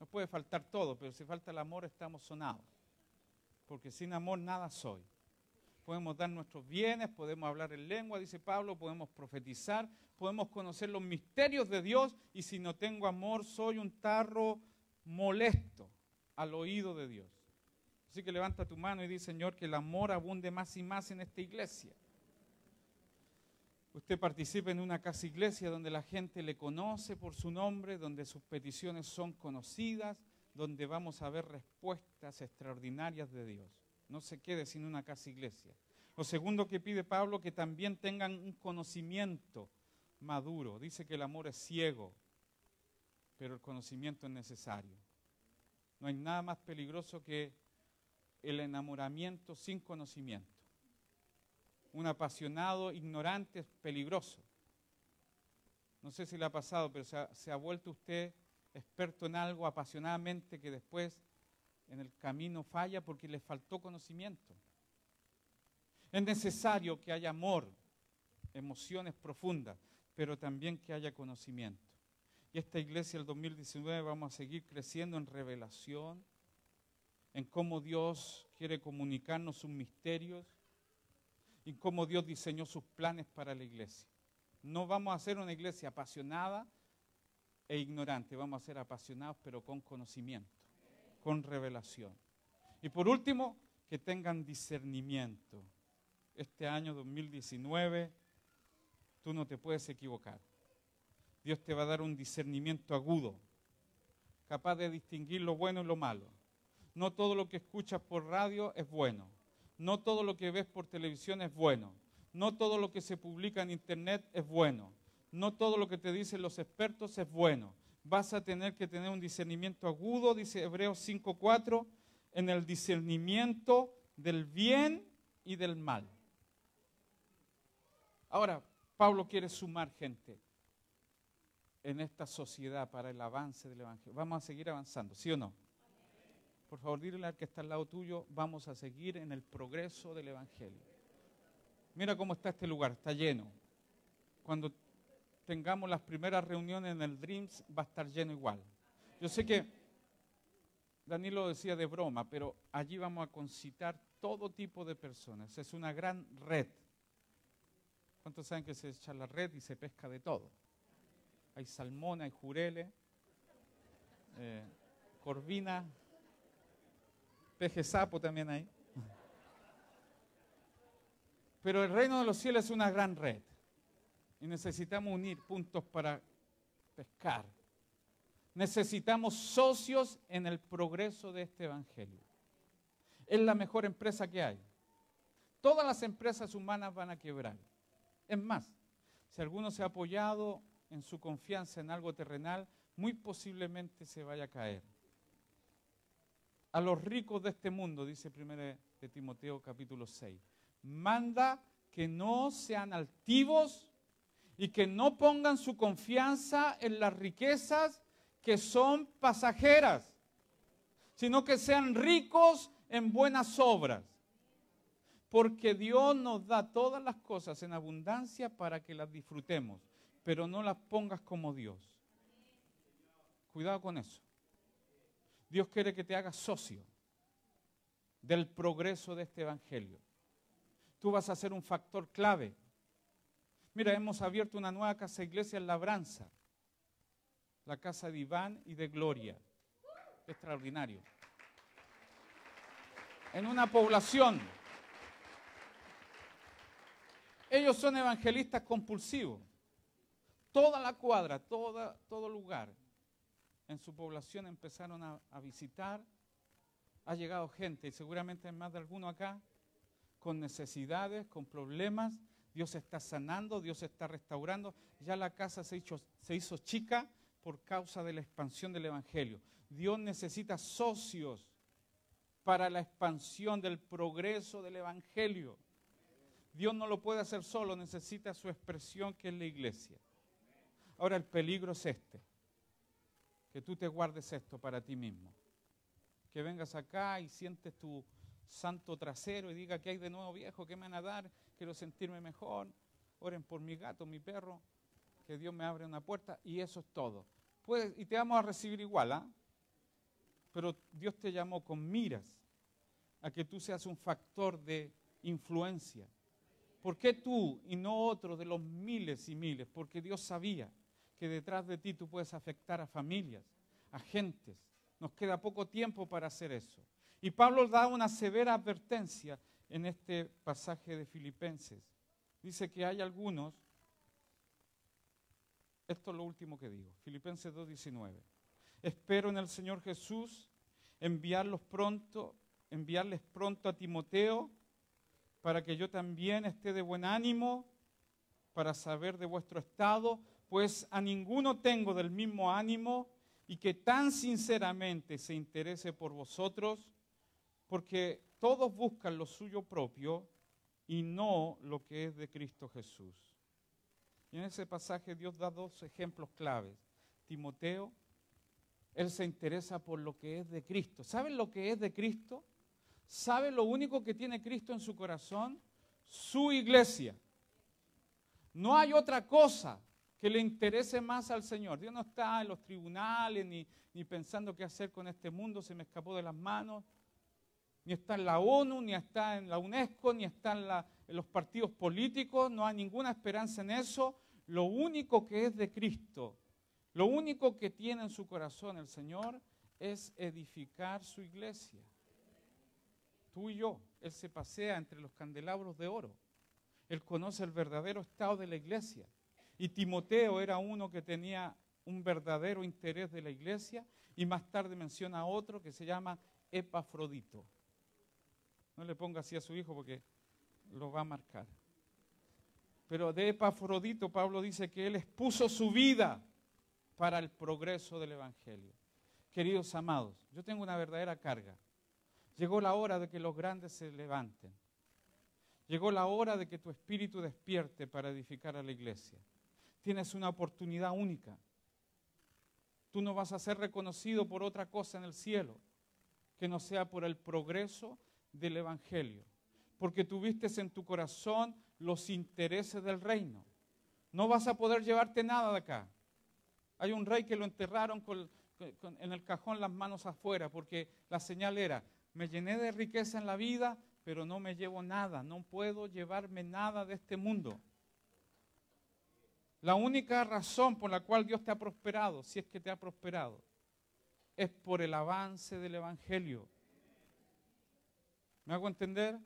No puede faltar todo, pero si falta el amor estamos sonados. Porque sin amor nada soy. Podemos dar nuestros bienes, podemos hablar en lengua, dice Pablo, podemos profetizar, podemos conocer los misterios de Dios y si no tengo amor soy un tarro molesto al oído de Dios. Así que levanta tu mano y dice, Señor, que el amor abunde más y más en esta iglesia. Usted participa en una casa iglesia donde la gente le conoce por su nombre, donde sus peticiones son conocidas, donde vamos a ver respuestas extraordinarias de Dios. No se quede sin una casa iglesia. Lo segundo que pide Pablo, que también tengan un conocimiento maduro. Dice que el amor es ciego, pero el conocimiento es necesario. No hay nada más peligroso que el enamoramiento sin conocimiento. Un apasionado ignorante es peligroso. No sé si le ha pasado, pero se ha, vuelto usted experto en algo apasionadamente que después en el camino falla porque le faltó conocimiento. Es necesario que haya amor, emociones profundas, pero también que haya conocimiento. Y esta iglesia el 2019 vamos a seguir creciendo en revelación, en cómo Dios quiere comunicarnos sus misterios y cómo Dios diseñó sus planes para la iglesia. No vamos a ser una iglesia apasionada e ignorante, vamos a ser apasionados pero con conocimiento, con revelación. Y por último, que tengan discernimiento. Este año 2019 tú no te puedes equivocar. Dios te va a dar un discernimiento agudo, capaz de distinguir lo bueno y lo malo. No todo lo que escuchas por radio es bueno. No todo lo que ves por televisión es bueno. No todo lo que se publica en internet es bueno. No todo lo que te dicen los expertos es bueno. Vas a tener que tener un discernimiento agudo, dice Hebreos 5.4, en el discernimiento del bien y del mal. Ahora, Pablo quiere sumar gente en esta sociedad para el avance del Evangelio. Vamos a seguir avanzando, ¿sí o no? Por favor, dile al que está al lado tuyo, vamos a seguir en el progreso del Evangelio. Mira cómo está este lugar, está lleno. Cuando tengamos las primeras reuniones en el Dreams, va a estar lleno igual. Yo sé que Danilo decía de broma, pero allí vamos a concitar todo tipo de personas. Es una gran red. ¿Cuántos saben que se echa la red y se pesca de todo? hay salmón, hay jurele, eh, corvina, peje sapo también hay. Pero el reino de los cielos es una gran red. Y necesitamos unir puntos para pescar. Necesitamos socios en el progreso de este Evangelio. Es la mejor empresa que hay. Todas las empresas humanas van a quebrar. Es más, si alguno se ha apoyado en su confianza en algo terrenal, muy posiblemente se vaya a caer. A los ricos de este mundo, dice 1 de Timoteo capítulo 6, manda que no sean altivos y que no pongan su confianza en las riquezas que son pasajeras, sino que sean ricos en buenas obras. Porque Dios nos da todas las cosas en abundancia para que las disfrutemos, pero no las pongas como Dios. Cuidado con eso. Dios quiere que te hagas socio del progreso de este Evangelio. Tú vas a ser un factor clave. Mira, hemos abierto una nueva casa iglesia en Labranza, la casa de Iván y de Gloria. Extraordinario. En una población. Ellos son evangelistas compulsivos. Toda la cuadra, toda, todo lugar en su población empezaron a, a visitar. Ha llegado gente, y seguramente hay más de alguno acá, con necesidades, con problemas. Dios está sanando, Dios está restaurando. Ya la casa se hizo, se hizo chica por causa de la expansión del Evangelio. Dios necesita socios para la expansión del progreso del Evangelio. Dios no lo puede hacer solo, necesita su expresión que es la iglesia. Ahora el peligro es este, que tú te guardes esto para ti mismo, que vengas acá y sientes tu santo trasero y diga que hay de nuevo viejo, que me van a dar, quiero sentirme mejor, oren por mi gato, mi perro, que Dios me abre una puerta y eso es todo. y te vamos a recibir igual, ¿ah? Pero Dios te llamó con miras a que tú seas un factor de influencia. ¿Por qué tú y no otro de los miles y miles? Porque Dios sabía que detrás de ti tú puedes afectar a familias, a gentes. Nos queda poco tiempo para hacer eso. Y Pablo da una severa advertencia en este pasaje de Filipenses. Dice que hay algunos, esto es lo último que digo, Filipenses 2.19. Espero en el Señor Jesús enviarlos pronto, enviarles pronto a Timoteo para que yo también esté de buen ánimo, para saber de vuestro estado, pues a ninguno tengo del mismo ánimo y que tan sinceramente se interese por vosotros porque todos buscan lo suyo propio y no lo que es de Cristo Jesús. Y en ese pasaje Dios da dos ejemplos claves. Timoteo, él se interesa por lo que es de Cristo. ¿Saben lo que es de Cristo? ¿Sabe lo único que tiene Cristo en su corazón? Su iglesia. No hay otra cosa que le interese más al Señor. Dios no está en los tribunales ni, ni pensando qué hacer con este mundo, se me escapó de las manos ni está en la ONU, ni está en la UNESCO, ni está en, los partidos políticos, no hay ninguna esperanza en eso. Lo único que es de Cristo, lo único que tiene en su corazón el Señor es edificar su iglesia. Tú y yo, Él se pasea entre los candelabros de oro. Él conoce el verdadero estado de la iglesia. Y Timoteo era uno que tenía un verdadero interés de la iglesia y más tarde menciona a otro que se llama Epafrodito. No le ponga así a su hijo porque lo va a marcar. Pero de Epafrodito Pablo dice que él expuso su vida para el progreso del Evangelio. Queridos amados, yo tengo una verdadera carga. Llegó la hora de que los grandes se levanten. Llegó la hora de que tu espíritu despierte para edificar a la iglesia. Tienes una oportunidad única. Tú no vas a ser reconocido por otra cosa en el cielo que no sea por el progreso del Evangelio, porque tuviste en tu corazón los intereses del reino. No vas a poder llevarte nada de acá. Hay un rey que lo enterraron en el cajón las manos afuera, porque la señal era, me llené de riqueza en la vida, pero no me llevo nada, no puedo llevarme nada de este mundo. La única razón por la cual Dios te ha prosperado, si es que te ha prosperado, es por el avance del Evangelio. ¿Me hago entender?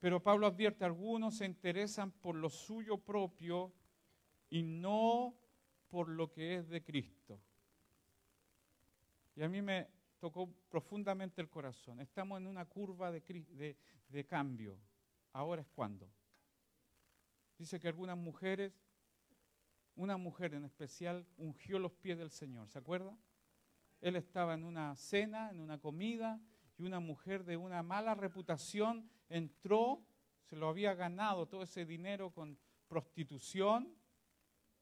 Pero Pablo advierte, algunos se interesan por lo suyo propio y no por lo que es de Cristo. Y a mí me tocó profundamente el corazón. Estamos en una curva de, cambio. Ahora es cuando. Dice que algunas mujeres, una mujer en especial, ungió los pies del Señor. ¿Se acuerda? Él estaba en una cena, en una comida, y una mujer de una mala reputación entró, se lo había ganado todo ese dinero con prostitución,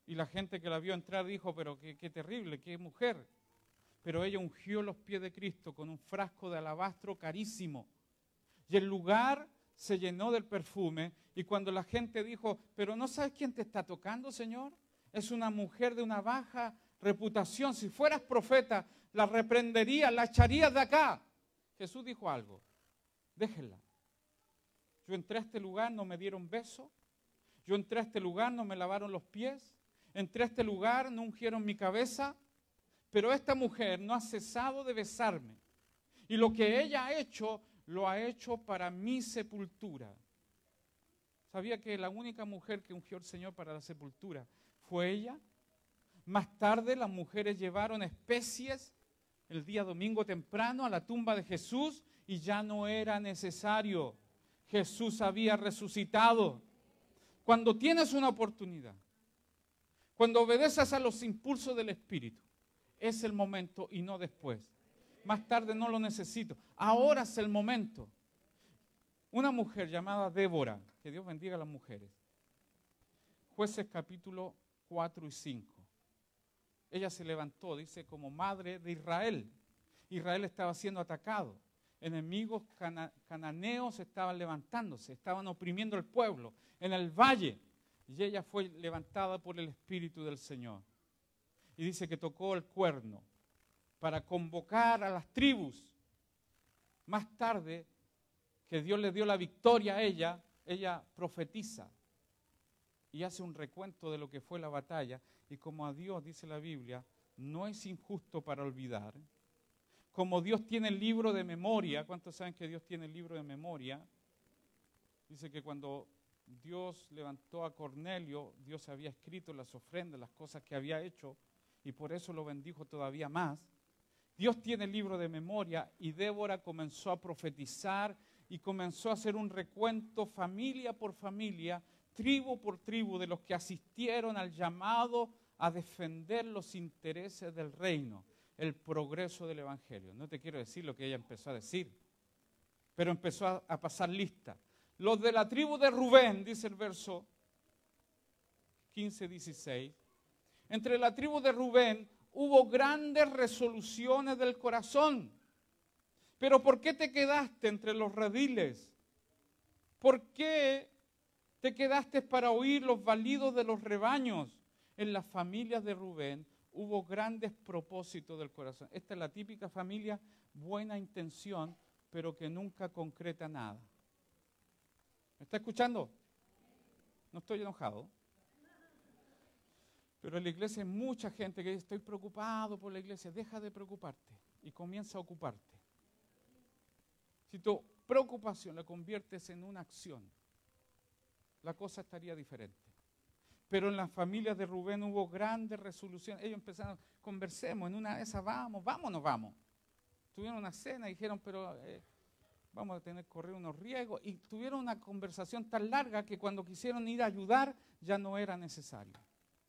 y la gente que la vio entrar dijo, pero qué, terrible, qué mujer. Pero ella ungió los pies de Cristo con un frasco de alabastro carísimo. Y el lugar se llenó del perfume. Y cuando la gente dijo, pero no sabes quién te está tocando, Señor, es una mujer de una baja reputación. Si fueras profeta, la reprenderías, la echarías de acá. Jesús dijo algo, déjenla. Yo entré a este lugar, no me dieron beso. Yo entré a este lugar, no me lavaron los pies. Entré a este lugar, no ungieron mi cabeza. Pero esta mujer no ha cesado de besarme. Y lo que ella ha hecho, lo ha hecho para mi sepultura. ¿Sabía que la única mujer que ungió el Señor para la sepultura fue ella? Más tarde las mujeres llevaron especies el día domingo temprano a la tumba de Jesús y ya no era necesario. Jesús había resucitado. Cuando tienes una oportunidad, cuando obedeces a los impulsos del Espíritu, es el momento y no después. Más tarde no lo necesito. Ahora es el momento. Una mujer llamada Débora, que Dios bendiga a las mujeres. Jueces capítulo 4 y 5 ella se levantó, dice, como madre de Israel. Israel estaba siendo atacado. Enemigos cananeos estaban levantándose, estaban oprimiendo el pueblo en el valle. Y ella fue levantada por el Espíritu del Señor. Y dice que tocó el cuerno para convocar a las tribus. Más tarde, que Dios le dio la victoria a ella, ella profetiza y hace un recuento de lo que fue la batalla y como a Dios, dice la Biblia, no es injusto para olvidar, como Dios tiene el libro de memoria, ¿cuántos saben que Dios tiene el libro de memoria? Dice que cuando Dios levantó a Cornelio, Dios había escrito las ofrendas, las cosas que había hecho, y por eso lo bendijo todavía más. Dios tiene el libro de memoria y Débora comenzó a profetizar y comenzó a hacer un recuento familia por familia tribu por tribu de los que asistieron al llamado a defender los intereses del reino, el progreso del Evangelio. No te quiero decir lo que ella empezó a decir, pero empezó a, pasar lista. Los de la tribu de Rubén, dice el verso 15-16, entre la tribu de Rubén hubo grandes resoluciones del corazón. Pero ¿por qué te quedaste entre los rediles? ¿Por qué te quedaste para oír los validos de los rebaños. En las familias de Rubén hubo grandes propósitos del corazón. Esta es la típica familia, buena intención, pero que nunca concreta nada. ¿Me está escuchando? No estoy enojado. Pero en la iglesia hay mucha gente que dice, estoy preocupado por la iglesia. Deja de preocuparte y comienza a ocuparte. Si tu preocupación la conviertes en una acción, la cosa estaría diferente. Pero en las familias de Rubén hubo grandes resoluciones. Ellos empezaron, conversemos, en una de esas vamos, vámonos, vamos. Tuvieron una cena y dijeron, pero eh, vamos a tener que correr unos riesgos. Y tuvieron una conversación tan larga que cuando quisieron ir a ayudar ya no era necesario.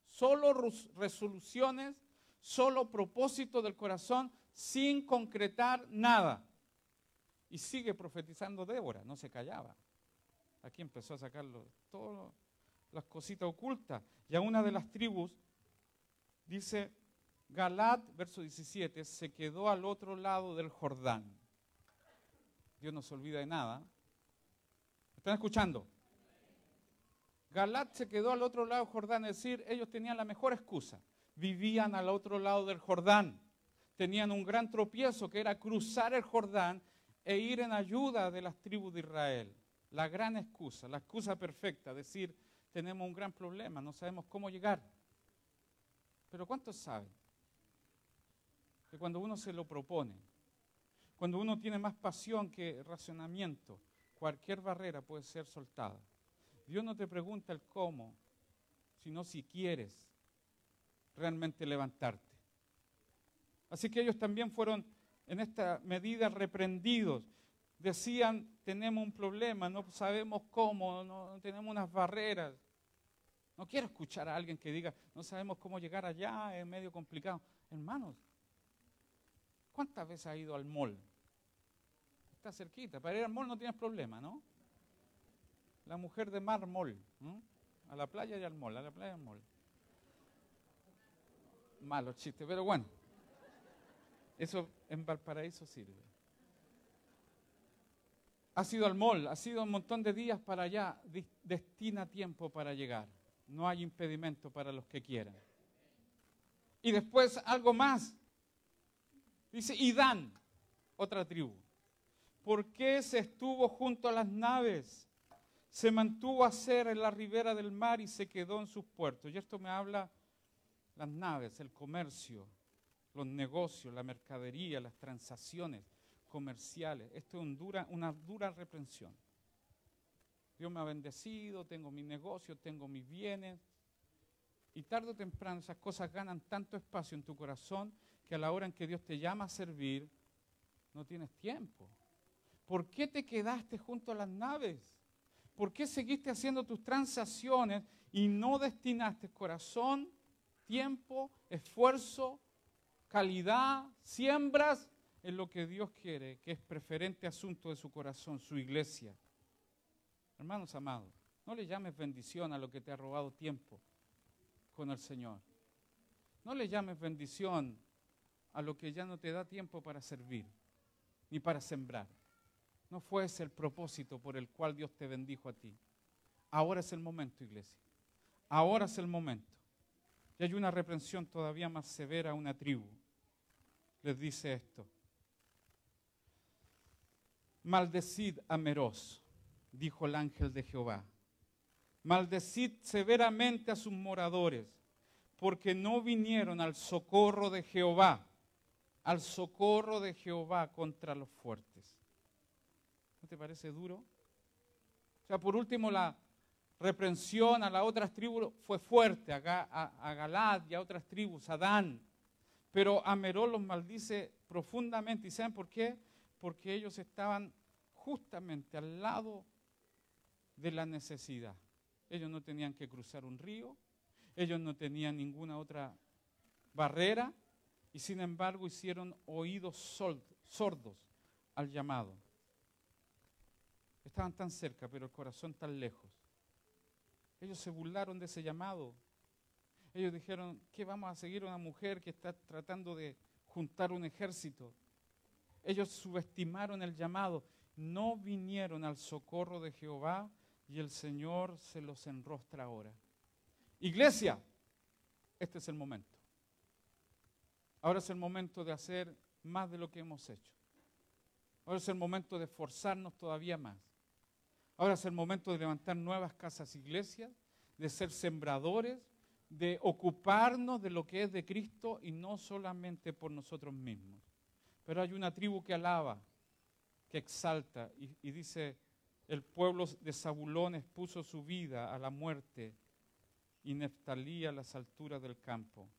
Solo resoluciones, solo propósito del corazón, sin concretar nada. Y sigue profetizando Débora, no se callaba. Aquí empezó a sacarlo, todas las cositas ocultas. Y a una de las tribus, dice Galat, verso 17, se quedó al otro lado del Jordán. Dios no se olvida de nada. ¿Están escuchando? Galat se quedó al otro lado del Jordán, es decir, ellos tenían la mejor excusa. Vivían al otro lado del Jordán. Tenían un gran tropiezo que era cruzar el Jordán e ir en ayuda de las tribus de Israel la gran excusa, la excusa perfecta, decir, tenemos un gran problema, no sabemos cómo llegar. Pero ¿cuántos saben que cuando uno se lo propone, cuando uno tiene más pasión que racionamiento, cualquier barrera puede ser soltada? Dios no te pregunta el cómo, sino si quieres realmente levantarte. Así que ellos también fueron en esta medida reprendidos. Decían, tenemos un problema, no sabemos cómo, no tenemos unas barreras. No quiero escuchar a alguien que diga, no sabemos cómo llegar allá, es medio complicado. Hermanos, ¿cuántas veces ha ido al mall? Está cerquita, para ir al mall no tienes problema, ¿no? La mujer de mar mall, a la playa y al mall, a la playa y al mall. Malo chiste, pero bueno, eso en Valparaíso sirve. Ha sido al mall, ha sido un montón de días para allá, destina tiempo para llegar. No hay impedimento para los que quieran. Y después algo más. Dice, y otra tribu. ¿Por qué se estuvo junto a las naves? Se mantuvo a ser en la ribera del mar y se quedó en sus puertos. Y esto me habla las naves, el comercio, los negocios, la mercadería, las transacciones comerciales. Esto es una dura reprensión. Dios me ha bendecido, tengo mi negocio, tengo mis bienes. Y tarde o temprano esas cosas ganan tanto espacio en tu corazón que a la hora en que Dios te llama a servir, no tienes tiempo. ¿Por qué te quedaste junto a las naves? ¿Por qué seguiste haciendo tus transacciones y no destinaste corazón, tiempo, esfuerzo, calidad, siembras en lo que Dios quiere, que es preferente asunto de su corazón, su iglesia? Hermanos amados, no le llames bendición a lo que te ha robado tiempo con el Señor. No le llames bendición a lo que ya no te da tiempo para servir, ni para sembrar. No fue ese el propósito por el cual Dios te bendijo a ti. Ahora es el momento, iglesia. Ahora es el momento. Y hay una reprensión todavía más severa a una tribu. Les dice esto. Maldecid a dijo el ángel de Jehová. Maldecid severamente a sus moradores, porque no vinieron al socorro de Jehová, al socorro de Jehová contra los fuertes. ¿No te parece duro? O sea, por último, la reprensión a las otras tribus fue fuerte, a, Galad y a otras tribus, a Dan. Pero a Merol los maldice profundamente. ¿Y saben por qué? Porque ellos estaban justamente al lado de la necesidad. Ellos no tenían que cruzar un río, ellos no tenían ninguna otra barrera y sin embargo hicieron oídos sordos al llamado. Estaban tan cerca, pero el corazón tan lejos. Ellos se burlaron de ese llamado. Ellos dijeron, ¿qué vamos a seguir a una mujer que está tratando de juntar un ejército? Ellos subestimaron el llamado, no vinieron al socorro de Jehová y el Señor se los enrostra ahora. Iglesia, este es el momento. Ahora es el momento de hacer más de lo que hemos hecho. Ahora es el momento de esforzarnos todavía más. Ahora es el momento de levantar nuevas casas iglesias, de ser sembradores, de ocuparnos de lo que es de Cristo y no solamente por nosotros mismos. Pero hay una tribu que alaba, que exalta y, y dice, el pueblo de Zabulón expuso su vida a la muerte y Neftalí a las alturas del campo.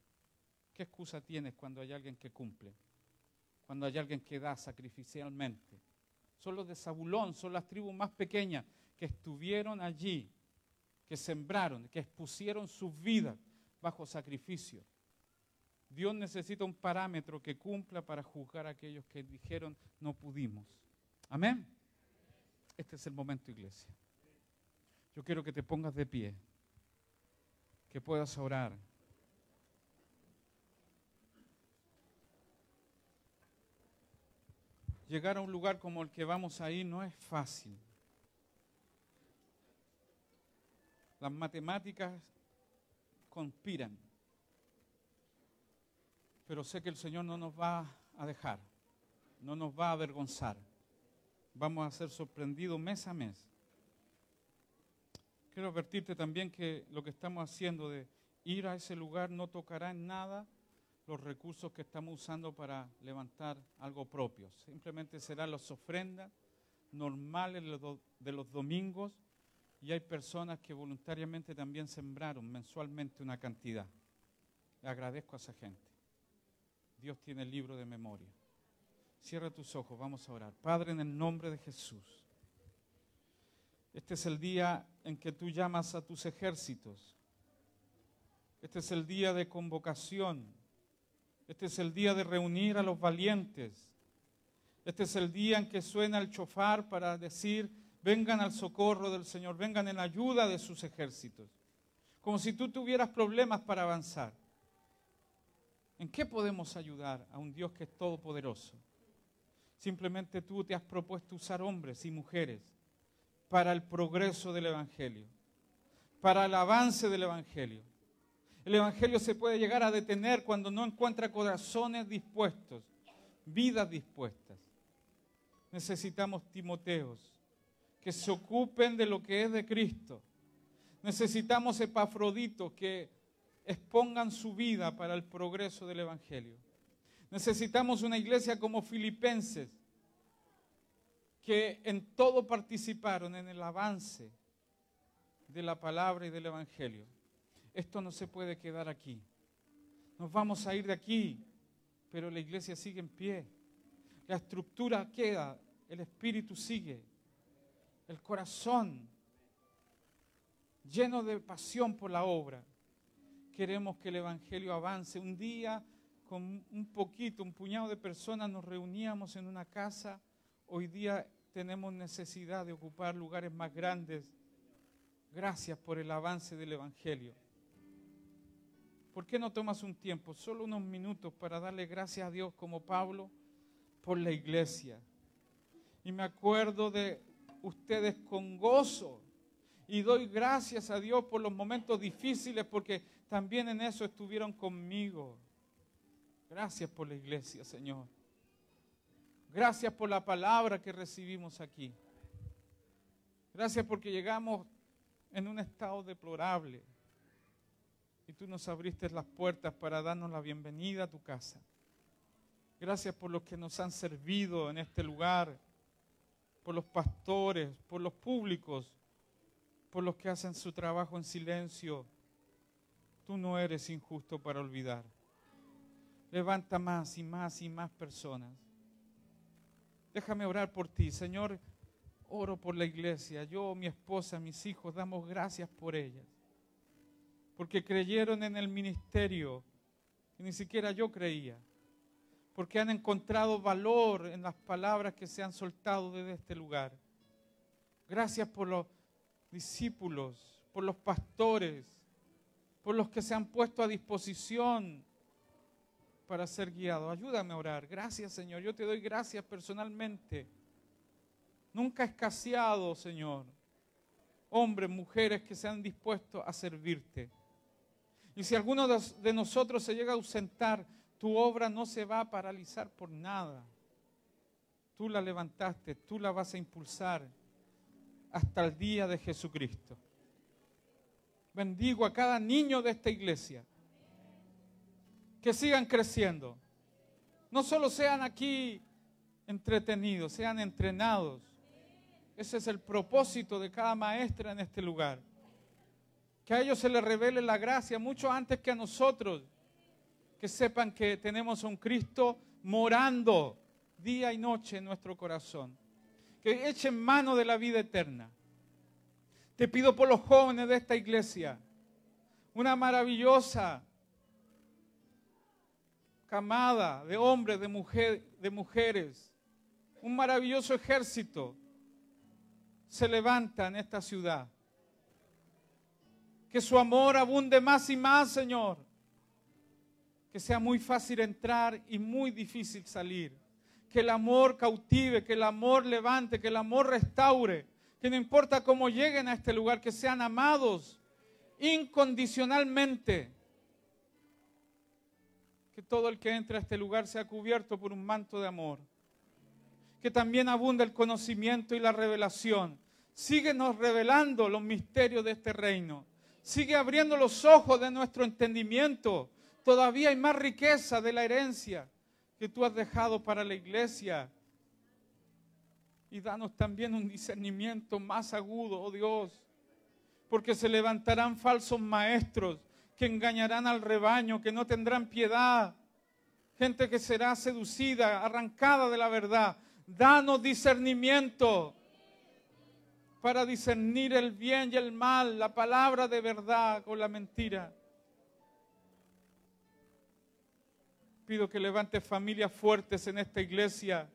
¿Qué excusa tienes cuando hay alguien que cumple? Cuando hay alguien que da sacrificialmente. Son los de Zabulón, son las tribus más pequeñas que estuvieron allí, que sembraron, que expusieron sus vidas bajo sacrificio. Dios necesita un parámetro que cumpla para juzgar a aquellos que dijeron no pudimos. Amén. Este es el momento, iglesia. Yo quiero que te pongas de pie, que puedas orar. Llegar a un lugar como el que vamos ahí no es fácil. Las matemáticas conspiran, pero sé que el Señor no nos va a dejar, no nos va a avergonzar vamos a ser sorprendidos mes a mes. Quiero advertirte también que lo que estamos haciendo de ir a ese lugar no tocará en nada los recursos que estamos usando para levantar algo propio. Simplemente serán las ofrendas normales de los domingos Y hay personas que voluntariamente también sembraron mensualmente una cantidad. Le agradezco a esa gente. Dios tiene el libro de memoria. Cierra tus ojos, vamos a orar. Padre, en el nombre de Jesús. Este es el día en que tú llamas a tus ejércitos. Este es el día de convocación. Este es el día de reunir a los valientes. Este es el día en que suena el chofar para decir, vengan al socorro del Señor, vengan en ayuda de sus ejércitos. Como si tú tuvieras problemas para avanzar. ¿En qué podemos ayudar a un Dios que es todopoderoso? Simplemente tú te has propuesto usar hombres y mujeres para el progreso del Evangelio, para el avance del Evangelio. El Evangelio se puede llegar a detener cuando no encuentra corazones dispuestos, vidas dispuestas. Necesitamos Timoteos que se ocupen de lo que es de Cristo. Necesitamos Epafroditos que expongan su vida para el progreso del Evangelio. Necesitamos una iglesia como Filipenses, que en todo participaron en el avance de la palabra y del Evangelio. Esto no se puede quedar aquí. Nos vamos a ir de aquí, pero la iglesia sigue en pie. La estructura queda, el espíritu sigue, el corazón lleno de pasión por la obra. Queremos que el Evangelio avance. Un día con un poquito, un puñado de personas nos reuníamos en una casa. Hoy día tenemos necesidad de ocupar lugares más grandes. Gracias por el avance del Evangelio. ¿Por qué no tomas un tiempo, solo unos minutos, para darle gracias a Dios como Pablo por la iglesia? Y me acuerdo de ustedes con gozo. Y doy gracias a Dios por los momentos difíciles porque también en eso estuvieron conmigo. Gracias por la iglesia, Señor. Gracias por la palabra que recibimos aquí. Gracias porque llegamos en un estado deplorable y tú nos abriste las puertas para darnos la bienvenida a tu casa. Gracias por los que nos han servido en este lugar, por los pastores, por los públicos, por los que hacen su trabajo en silencio. Tú no eres injusto para olvidar. Levanta más y más y más personas. Déjame orar por ti, Señor. Oro por la iglesia. Yo, mi esposa, mis hijos, damos gracias por ellas. Porque creyeron en el ministerio que ni siquiera yo creía. Porque han encontrado valor en las palabras que se han soltado desde este lugar. Gracias por los discípulos, por los pastores, por los que se han puesto a disposición para ser guiado. Ayúdame a orar. Gracias, Señor. Yo te doy gracias personalmente. Nunca escaseado, Señor, hombres, mujeres que se han dispuesto a servirte. Y si alguno de nosotros se llega a ausentar, tu obra no se va a paralizar por nada. Tú la levantaste, tú la vas a impulsar hasta el día de Jesucristo. Bendigo a cada niño de esta iglesia que sigan creciendo. No solo sean aquí entretenidos, sean entrenados. Ese es el propósito de cada maestra en este lugar. Que a ellos se les revele la gracia mucho antes que a nosotros. Que sepan que tenemos a un Cristo morando día y noche en nuestro corazón. Que echen mano de la vida eterna. Te pido por los jóvenes de esta iglesia una maravillosa camada de hombres, de, mujer, de mujeres, un maravilloso ejército se levanta en esta ciudad. Que su amor abunde más y más, Señor. Que sea muy fácil entrar y muy difícil salir. Que el amor cautive, que el amor levante, que el amor restaure. Que no importa cómo lleguen a este lugar, que sean amados incondicionalmente que todo el que entra a este lugar sea cubierto por un manto de amor. Que también abunda el conocimiento y la revelación. Síguenos revelando los misterios de este reino. Sigue abriendo los ojos de nuestro entendimiento. Todavía hay más riqueza de la herencia que tú has dejado para la iglesia. Y danos también un discernimiento más agudo, oh Dios, porque se levantarán falsos maestros que engañarán al rebaño, que no tendrán piedad, gente que será seducida, arrancada de la verdad. Danos discernimiento para discernir el bien y el mal, la palabra de verdad con la mentira. Pido que levante familias fuertes en esta iglesia.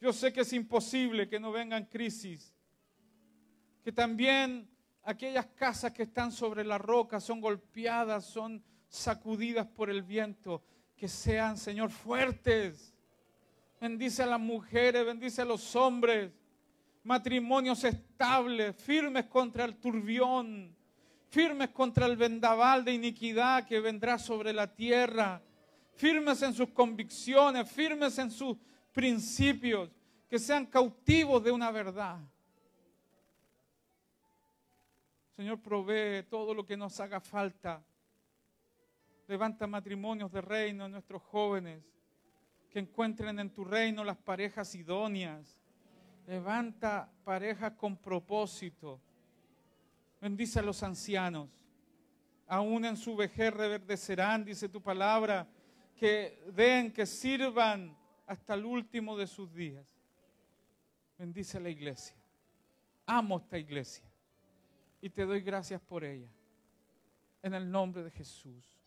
Yo sé que es imposible que no vengan crisis, que también aquellas casas que están sobre la roca son golpeadas, son sacudidas por el viento, que sean, Señor, fuertes. Bendice a las mujeres, bendice a los hombres, matrimonios estables, firmes contra el turbión, firmes contra el vendaval de iniquidad que vendrá sobre la tierra firmes en sus convicciones, firmes en sus principios, que sean cautivos de una verdad. Señor, provee todo lo que nos haga falta. Levanta matrimonios de reino en nuestros jóvenes, que encuentren en tu reino las parejas idóneas. Levanta parejas con propósito. Bendice a los ancianos. Aún en su vejez reverdecerán, dice tu palabra que den, que sirvan hasta el último de sus días. Bendice a la iglesia. Amo esta iglesia y te doy gracias por ella. En el nombre de Jesús.